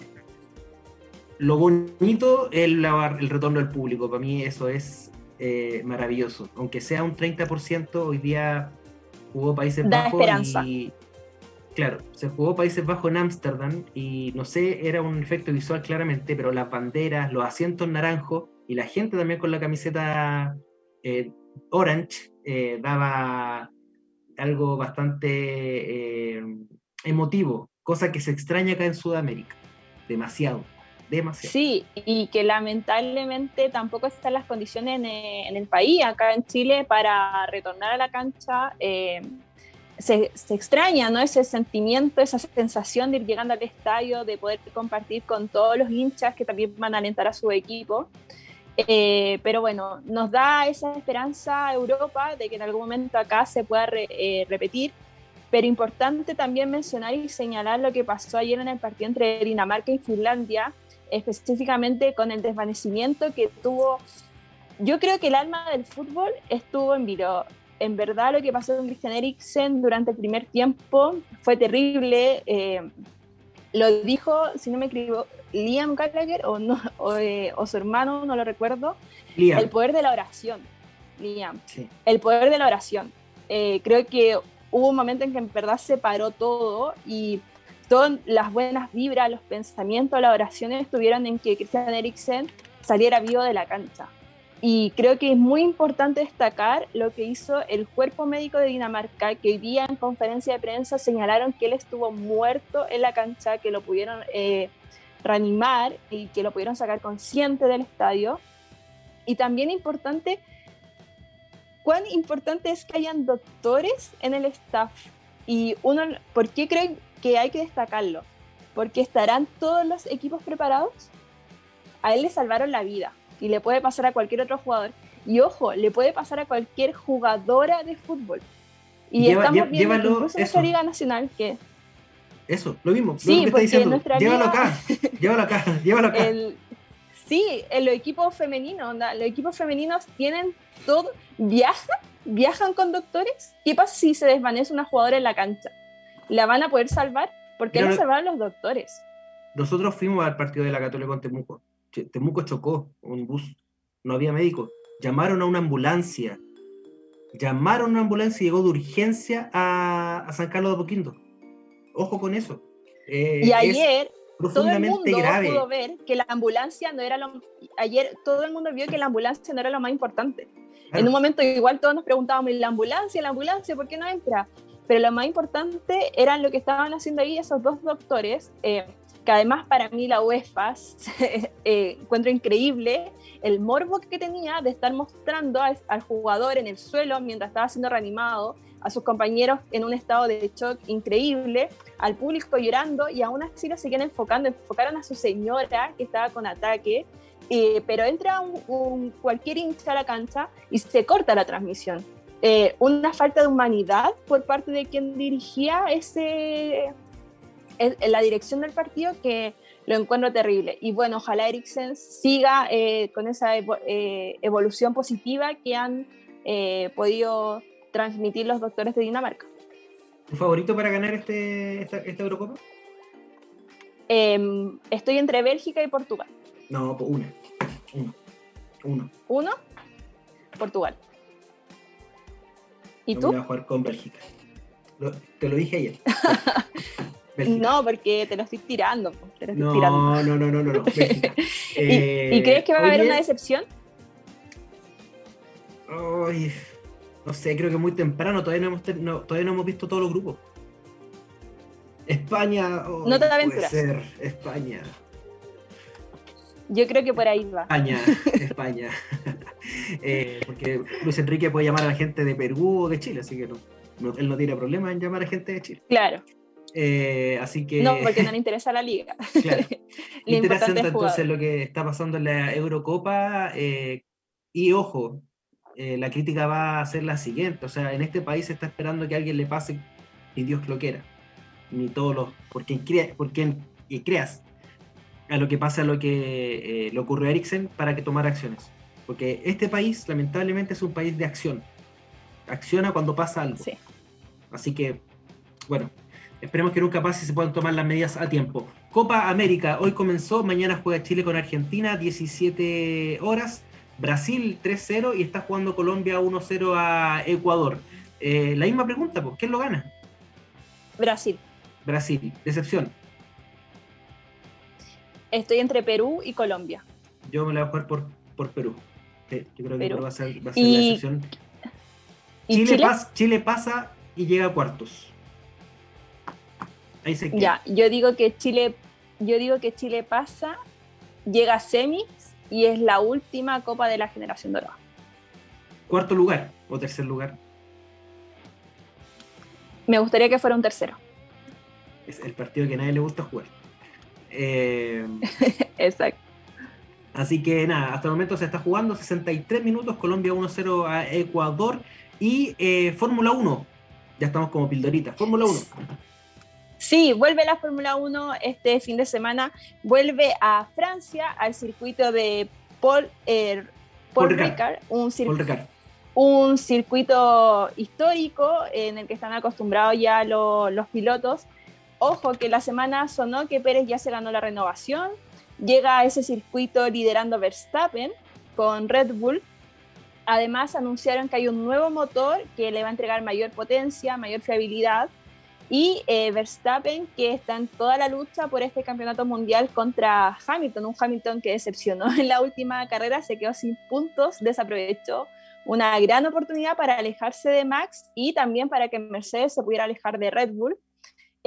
lo bonito es el, el retorno del público, para mí eso es eh, maravilloso. Aunque sea un 30%, hoy día jugó Países Bajos y claro, se jugó Países Bajos en Ámsterdam y no sé, era un efecto visual claramente, pero las banderas, los asientos naranjos y la gente también con la camiseta eh, orange eh, daba algo bastante emotivo, cosa que se extraña acá en Sudamérica, demasiado. Sí, y que lamentablemente tampoco están las condiciones en, el país, acá en Chile, para retornar a la cancha. Eh, se, extraña, ¿no? Ese sentimiento, esa sensación de ir llegando al estadio, de poder compartir con todos los hinchas que también van a alentar a su equipo. Eh, pero bueno, nos da esa esperanza a Europa de que en algún momento acá se pueda eh, repetir. Pero importante también mencionar y señalar lo que pasó ayer en el partido entre Dinamarca y Finlandia, específicamente con el desvanecimiento que tuvo. Yo creo que el alma del fútbol estuvo en Viro. En verdad, lo que pasó con Christian Eriksen durante el primer tiempo fue terrible. Eh, lo dijo, si no me equivoco, Liam Gallagher o, no, [laughs] eh, o, su hermano, no lo recuerdo. El poder de la oración. Liam. El poder de la oración. Eh, creo que hubo un momento en que en verdad se paró todo y todas las buenas vibras, los pensamientos, las oraciones estuvieron en que Christian Eriksen saliera vivo de la cancha. Y creo que es muy importante destacar lo que hizo el cuerpo médico de Dinamarca, que hoy día en conferencia de prensa señalaron que él estuvo muerto en la cancha, que lo pudieron eh, reanimar y que lo pudieron sacar consciente del estadio. y también importante, cuán importante es que hayan doctores en el staff. Y uno, ¿por qué creo que hay que destacarlo? Porque estarán todos los equipos preparados. A él le salvaron la vida y le puede pasar a cualquier otro jugador. Y ojo, le puede pasar a cualquier jugadora de fútbol. Y estamos viendo incluso en Liga Nacional que eso, lo mismo. Sí, lo que está diciendo. [laughs] Llévalo acá, [laughs] llévalo acá, llévalo acá. sí, en los equipos femeninos, los equipos femeninos tienen todo, viajan, viajan con doctores. ¿Qué pasa si se desvanece una jugadora en la cancha? ¿La van a poder salvar? ¿Por qué no salvaron los doctores? Nosotros fuimos al partido de la Católica con Temuco. Temuco chocó un bus, no había médico. Llamaron a una ambulancia. Llamaron a una ambulancia y llegó de urgencia a, a San Carlos de Poquinto Ojo con eso. Eh, y ayer todo el mundo pudo ver que la ambulancia no era lo... Ayer todo el mundo vio que la ambulancia no era lo más importante. En un momento igual todos nos preguntábamos, ¿la ambulancia, la ambulancia, por qué no entra? Pero lo más importante eran lo que estaban haciendo ahí esos dos doctores, eh, que además para mí la UEFA [laughs] eh, encuentro increíble el morbo que tenía de estar mostrando al jugador en el suelo mientras estaba siendo reanimado a sus compañeros en un estado de shock increíble, al público llorando y aún así lo siguen enfocando, enfocaron a su señora que estaba con ataque, eh, pero entra un, cualquier hincha a la cancha y se corta la transmisión. Eh, una falta de humanidad por parte de quien dirigía ese, la dirección del partido que lo encuentro terrible. Y bueno, ojalá Eriksen siga eh, con esa evolución positiva que han podido transmitir los doctores de Dinamarca. ¿Tu favorito para ganar este, esta, Eurocopa? Em, estoy entre Bélgica y Portugal. No, una. Uno. Uno. ¿Uno? Portugal. ¿Y tú? Voy a jugar con Bélgica. te lo dije ayer. [laughs] no, porque te lo estoy tirando. no, no, no, no, no, [laughs] no, ¿Y, crees que va a haber una decepción? Ay, no sé, creo que muy temprano, todavía no hemos, todavía no hemos visto todos los grupos. España. Oh, no te aventuras. Puede ser, España. Yo creo que por ahí va. España, [laughs] España. Eh, porque Luis Enrique puede llamar a la gente de Perú o de Chile, así que no, él no tiene problema en llamar a gente de Chile. Claro. Eh, así que. No, porque no le [laughs] interesa la liga. Claro. [laughs] Interesante entonces lo que está pasando en la Eurocopa. Eh, y ojo, eh, la crítica va a ser la siguiente. O sea, en este país se está esperando que alguien le pase y Dios lo quiera. Ni todos los. Por quien, crea, por quien y creas a lo que pasa a lo que le ocurrió a Eriksen para que tomara acciones. Porque este país, lamentablemente, es un país de acción. Acciona cuando pasa algo. Sí. Así que, bueno, esperemos que nunca pase y se puedan tomar las medidas a tiempo. Copa América, hoy comenzó, mañana juega Chile con Argentina, 17 horas. Brasil 3-0 y está jugando Colombia 1-0 a Ecuador. Eh, la misma pregunta, pues, ¿quién lo gana? Brasil. Brasil, decepción. Estoy entre Perú y Colombia. Yo me la voy a jugar por, Perú. Yo creo que va a ser, la decepción. Chile, Pasa, y llega a cuartos. Ahí se queda. Ya, yo digo que Chile, yo digo que Chile pasa, llega a semis y es la última Copa de la Generación Dorada. ¿Cuarto lugar o tercer lugar? Me gustaría que fuera un tercero. Es el partido que a nadie le gusta jugar. Eh, [laughs] Exacto. Así que nada, hasta el momento se está jugando 63 minutos, Colombia 1-0 a Ecuador y eh, Fórmula 1. Ya estamos como pildorita. Fórmula 1. Sí, vuelve la Fórmula 1 este fin de semana, vuelve a Francia, al circuito de Paul, er, Ricard, un, un, circuito histórico en el que están acostumbrados ya los pilotos. Ojo que la semana sonó que Pérez ya se ganó la renovación, llega a ese circuito liderando Verstappen con Red Bull. Además anunciaron que hay un nuevo motor que le va a entregar mayor potencia, mayor fiabilidad y eh, Verstappen, que está en toda la lucha por este campeonato mundial contra Hamilton, un Hamilton que decepcionó [laughs] en la última carrera, se quedó sin puntos, desaprovechó una gran oportunidad para alejarse de Max y también para que Mercedes se pudiera alejar de Red Bull.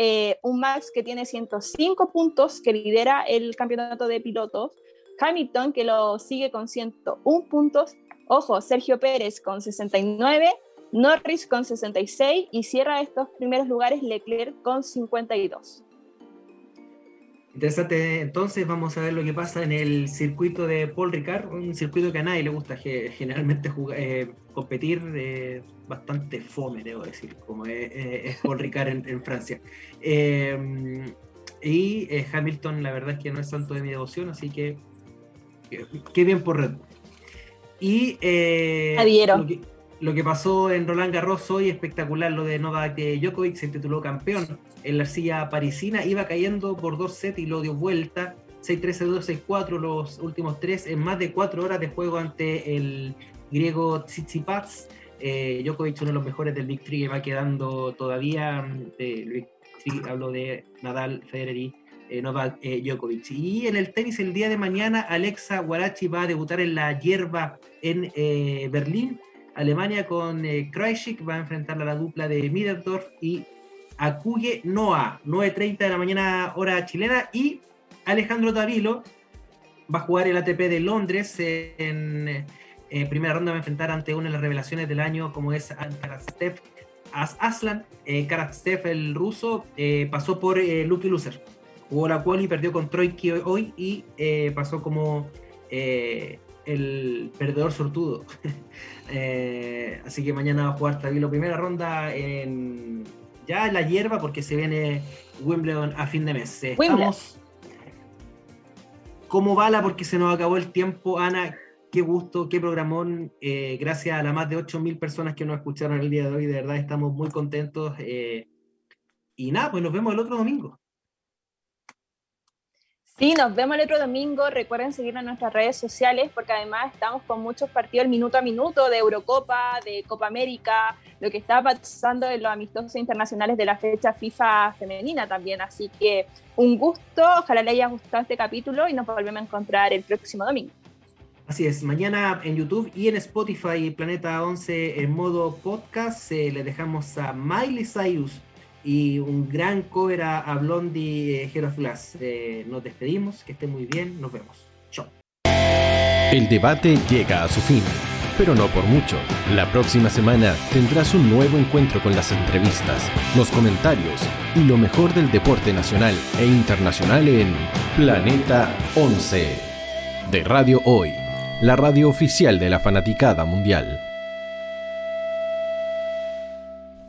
Eh, un Max que tiene 105 puntos, que lidera el campeonato de pilotos. Hamilton, que lo sigue con 101 puntos. Ojo, Sergio Pérez con 69, Norris con 66 y cierra estos primeros lugares Leclerc con 52. Interesante, entonces vamos a ver lo que pasa en el circuito de Paul Ricard, un circuito que a nadie le gusta generalmente jugar, eh, competir, eh, bastante fome, debo decir, como es, Paul Ricard en, Francia. Eh, y Hamilton, la verdad es que no es santo de mi devoción, así que qué bien por Red Bull. Y lo que, lo que, pasó en Roland Garros hoy, espectacular, lo de Novak Djokovic se tituló campeón en la arcilla parisina, iba cayendo por dos sets y lo dio vuelta, 6-3, 2-6-4 los últimos tres, en más de cuatro horas de juego ante el griego Tsitsipas. Eh, Djokovic, uno de los mejores del Big Three, va quedando todavía, de, hablo de Nadal, Federer y eh, Novak eh, Djokovic. Y en el tenis el día de mañana, Alexa Guarachi va a debutar en la hierba en Berlín. Alemania con eh, va a enfrentar a la dupla de Middendorf y Akuye Noah, 9.30 de la mañana hora chilena. Y Alejandro Davilo va a jugar el ATP de Londres en, primera ronda, va a enfrentar ante una de las revelaciones del año como es Karastev Aslan. Eh, Karastev, el ruso, eh, pasó por eh, Lucky Loser. Jugó la quali, perdió con Troiki hoy y eh, pasó como el perdedor sortudo. [laughs] así que mañana va a jugar Davilo primera ronda en ya en la hierba porque se viene Wimbledon a fin de mes. Estamos como bala porque se nos acabó el tiempo. Ana, qué gusto, qué programón. Eh, gracias a las más de 8.000 personas que nos escucharon el día de hoy. De verdad estamos muy contentos. Eh, y nada, pues nos vemos el otro domingo. Sí, nos vemos el otro domingo. Recuerden seguirnos en nuestras redes sociales porque además estamos con muchos partidos minuto a minuto de Eurocopa, de Copa América, lo que está pasando en los amistosos internacionales de la fecha FIFA femenina también. Así que un gusto, ojalá le haya gustado este capítulo y nos volvemos a encontrar el próximo domingo. Así es, mañana en YouTube y en Spotify Planeta 11 en modo podcast eh, le dejamos a Miley Cyrus y un gran cover a, Blondie eh, eh, nos despedimos, que esté muy bien, nos vemos. Chao. El debate llega a su fin, pero no por mucho. La próxima semana tendrás un nuevo encuentro con las entrevistas, los comentarios y lo mejor del deporte nacional e internacional en Planeta 11 de Radio Hoy, la radio oficial de la fanaticada mundial.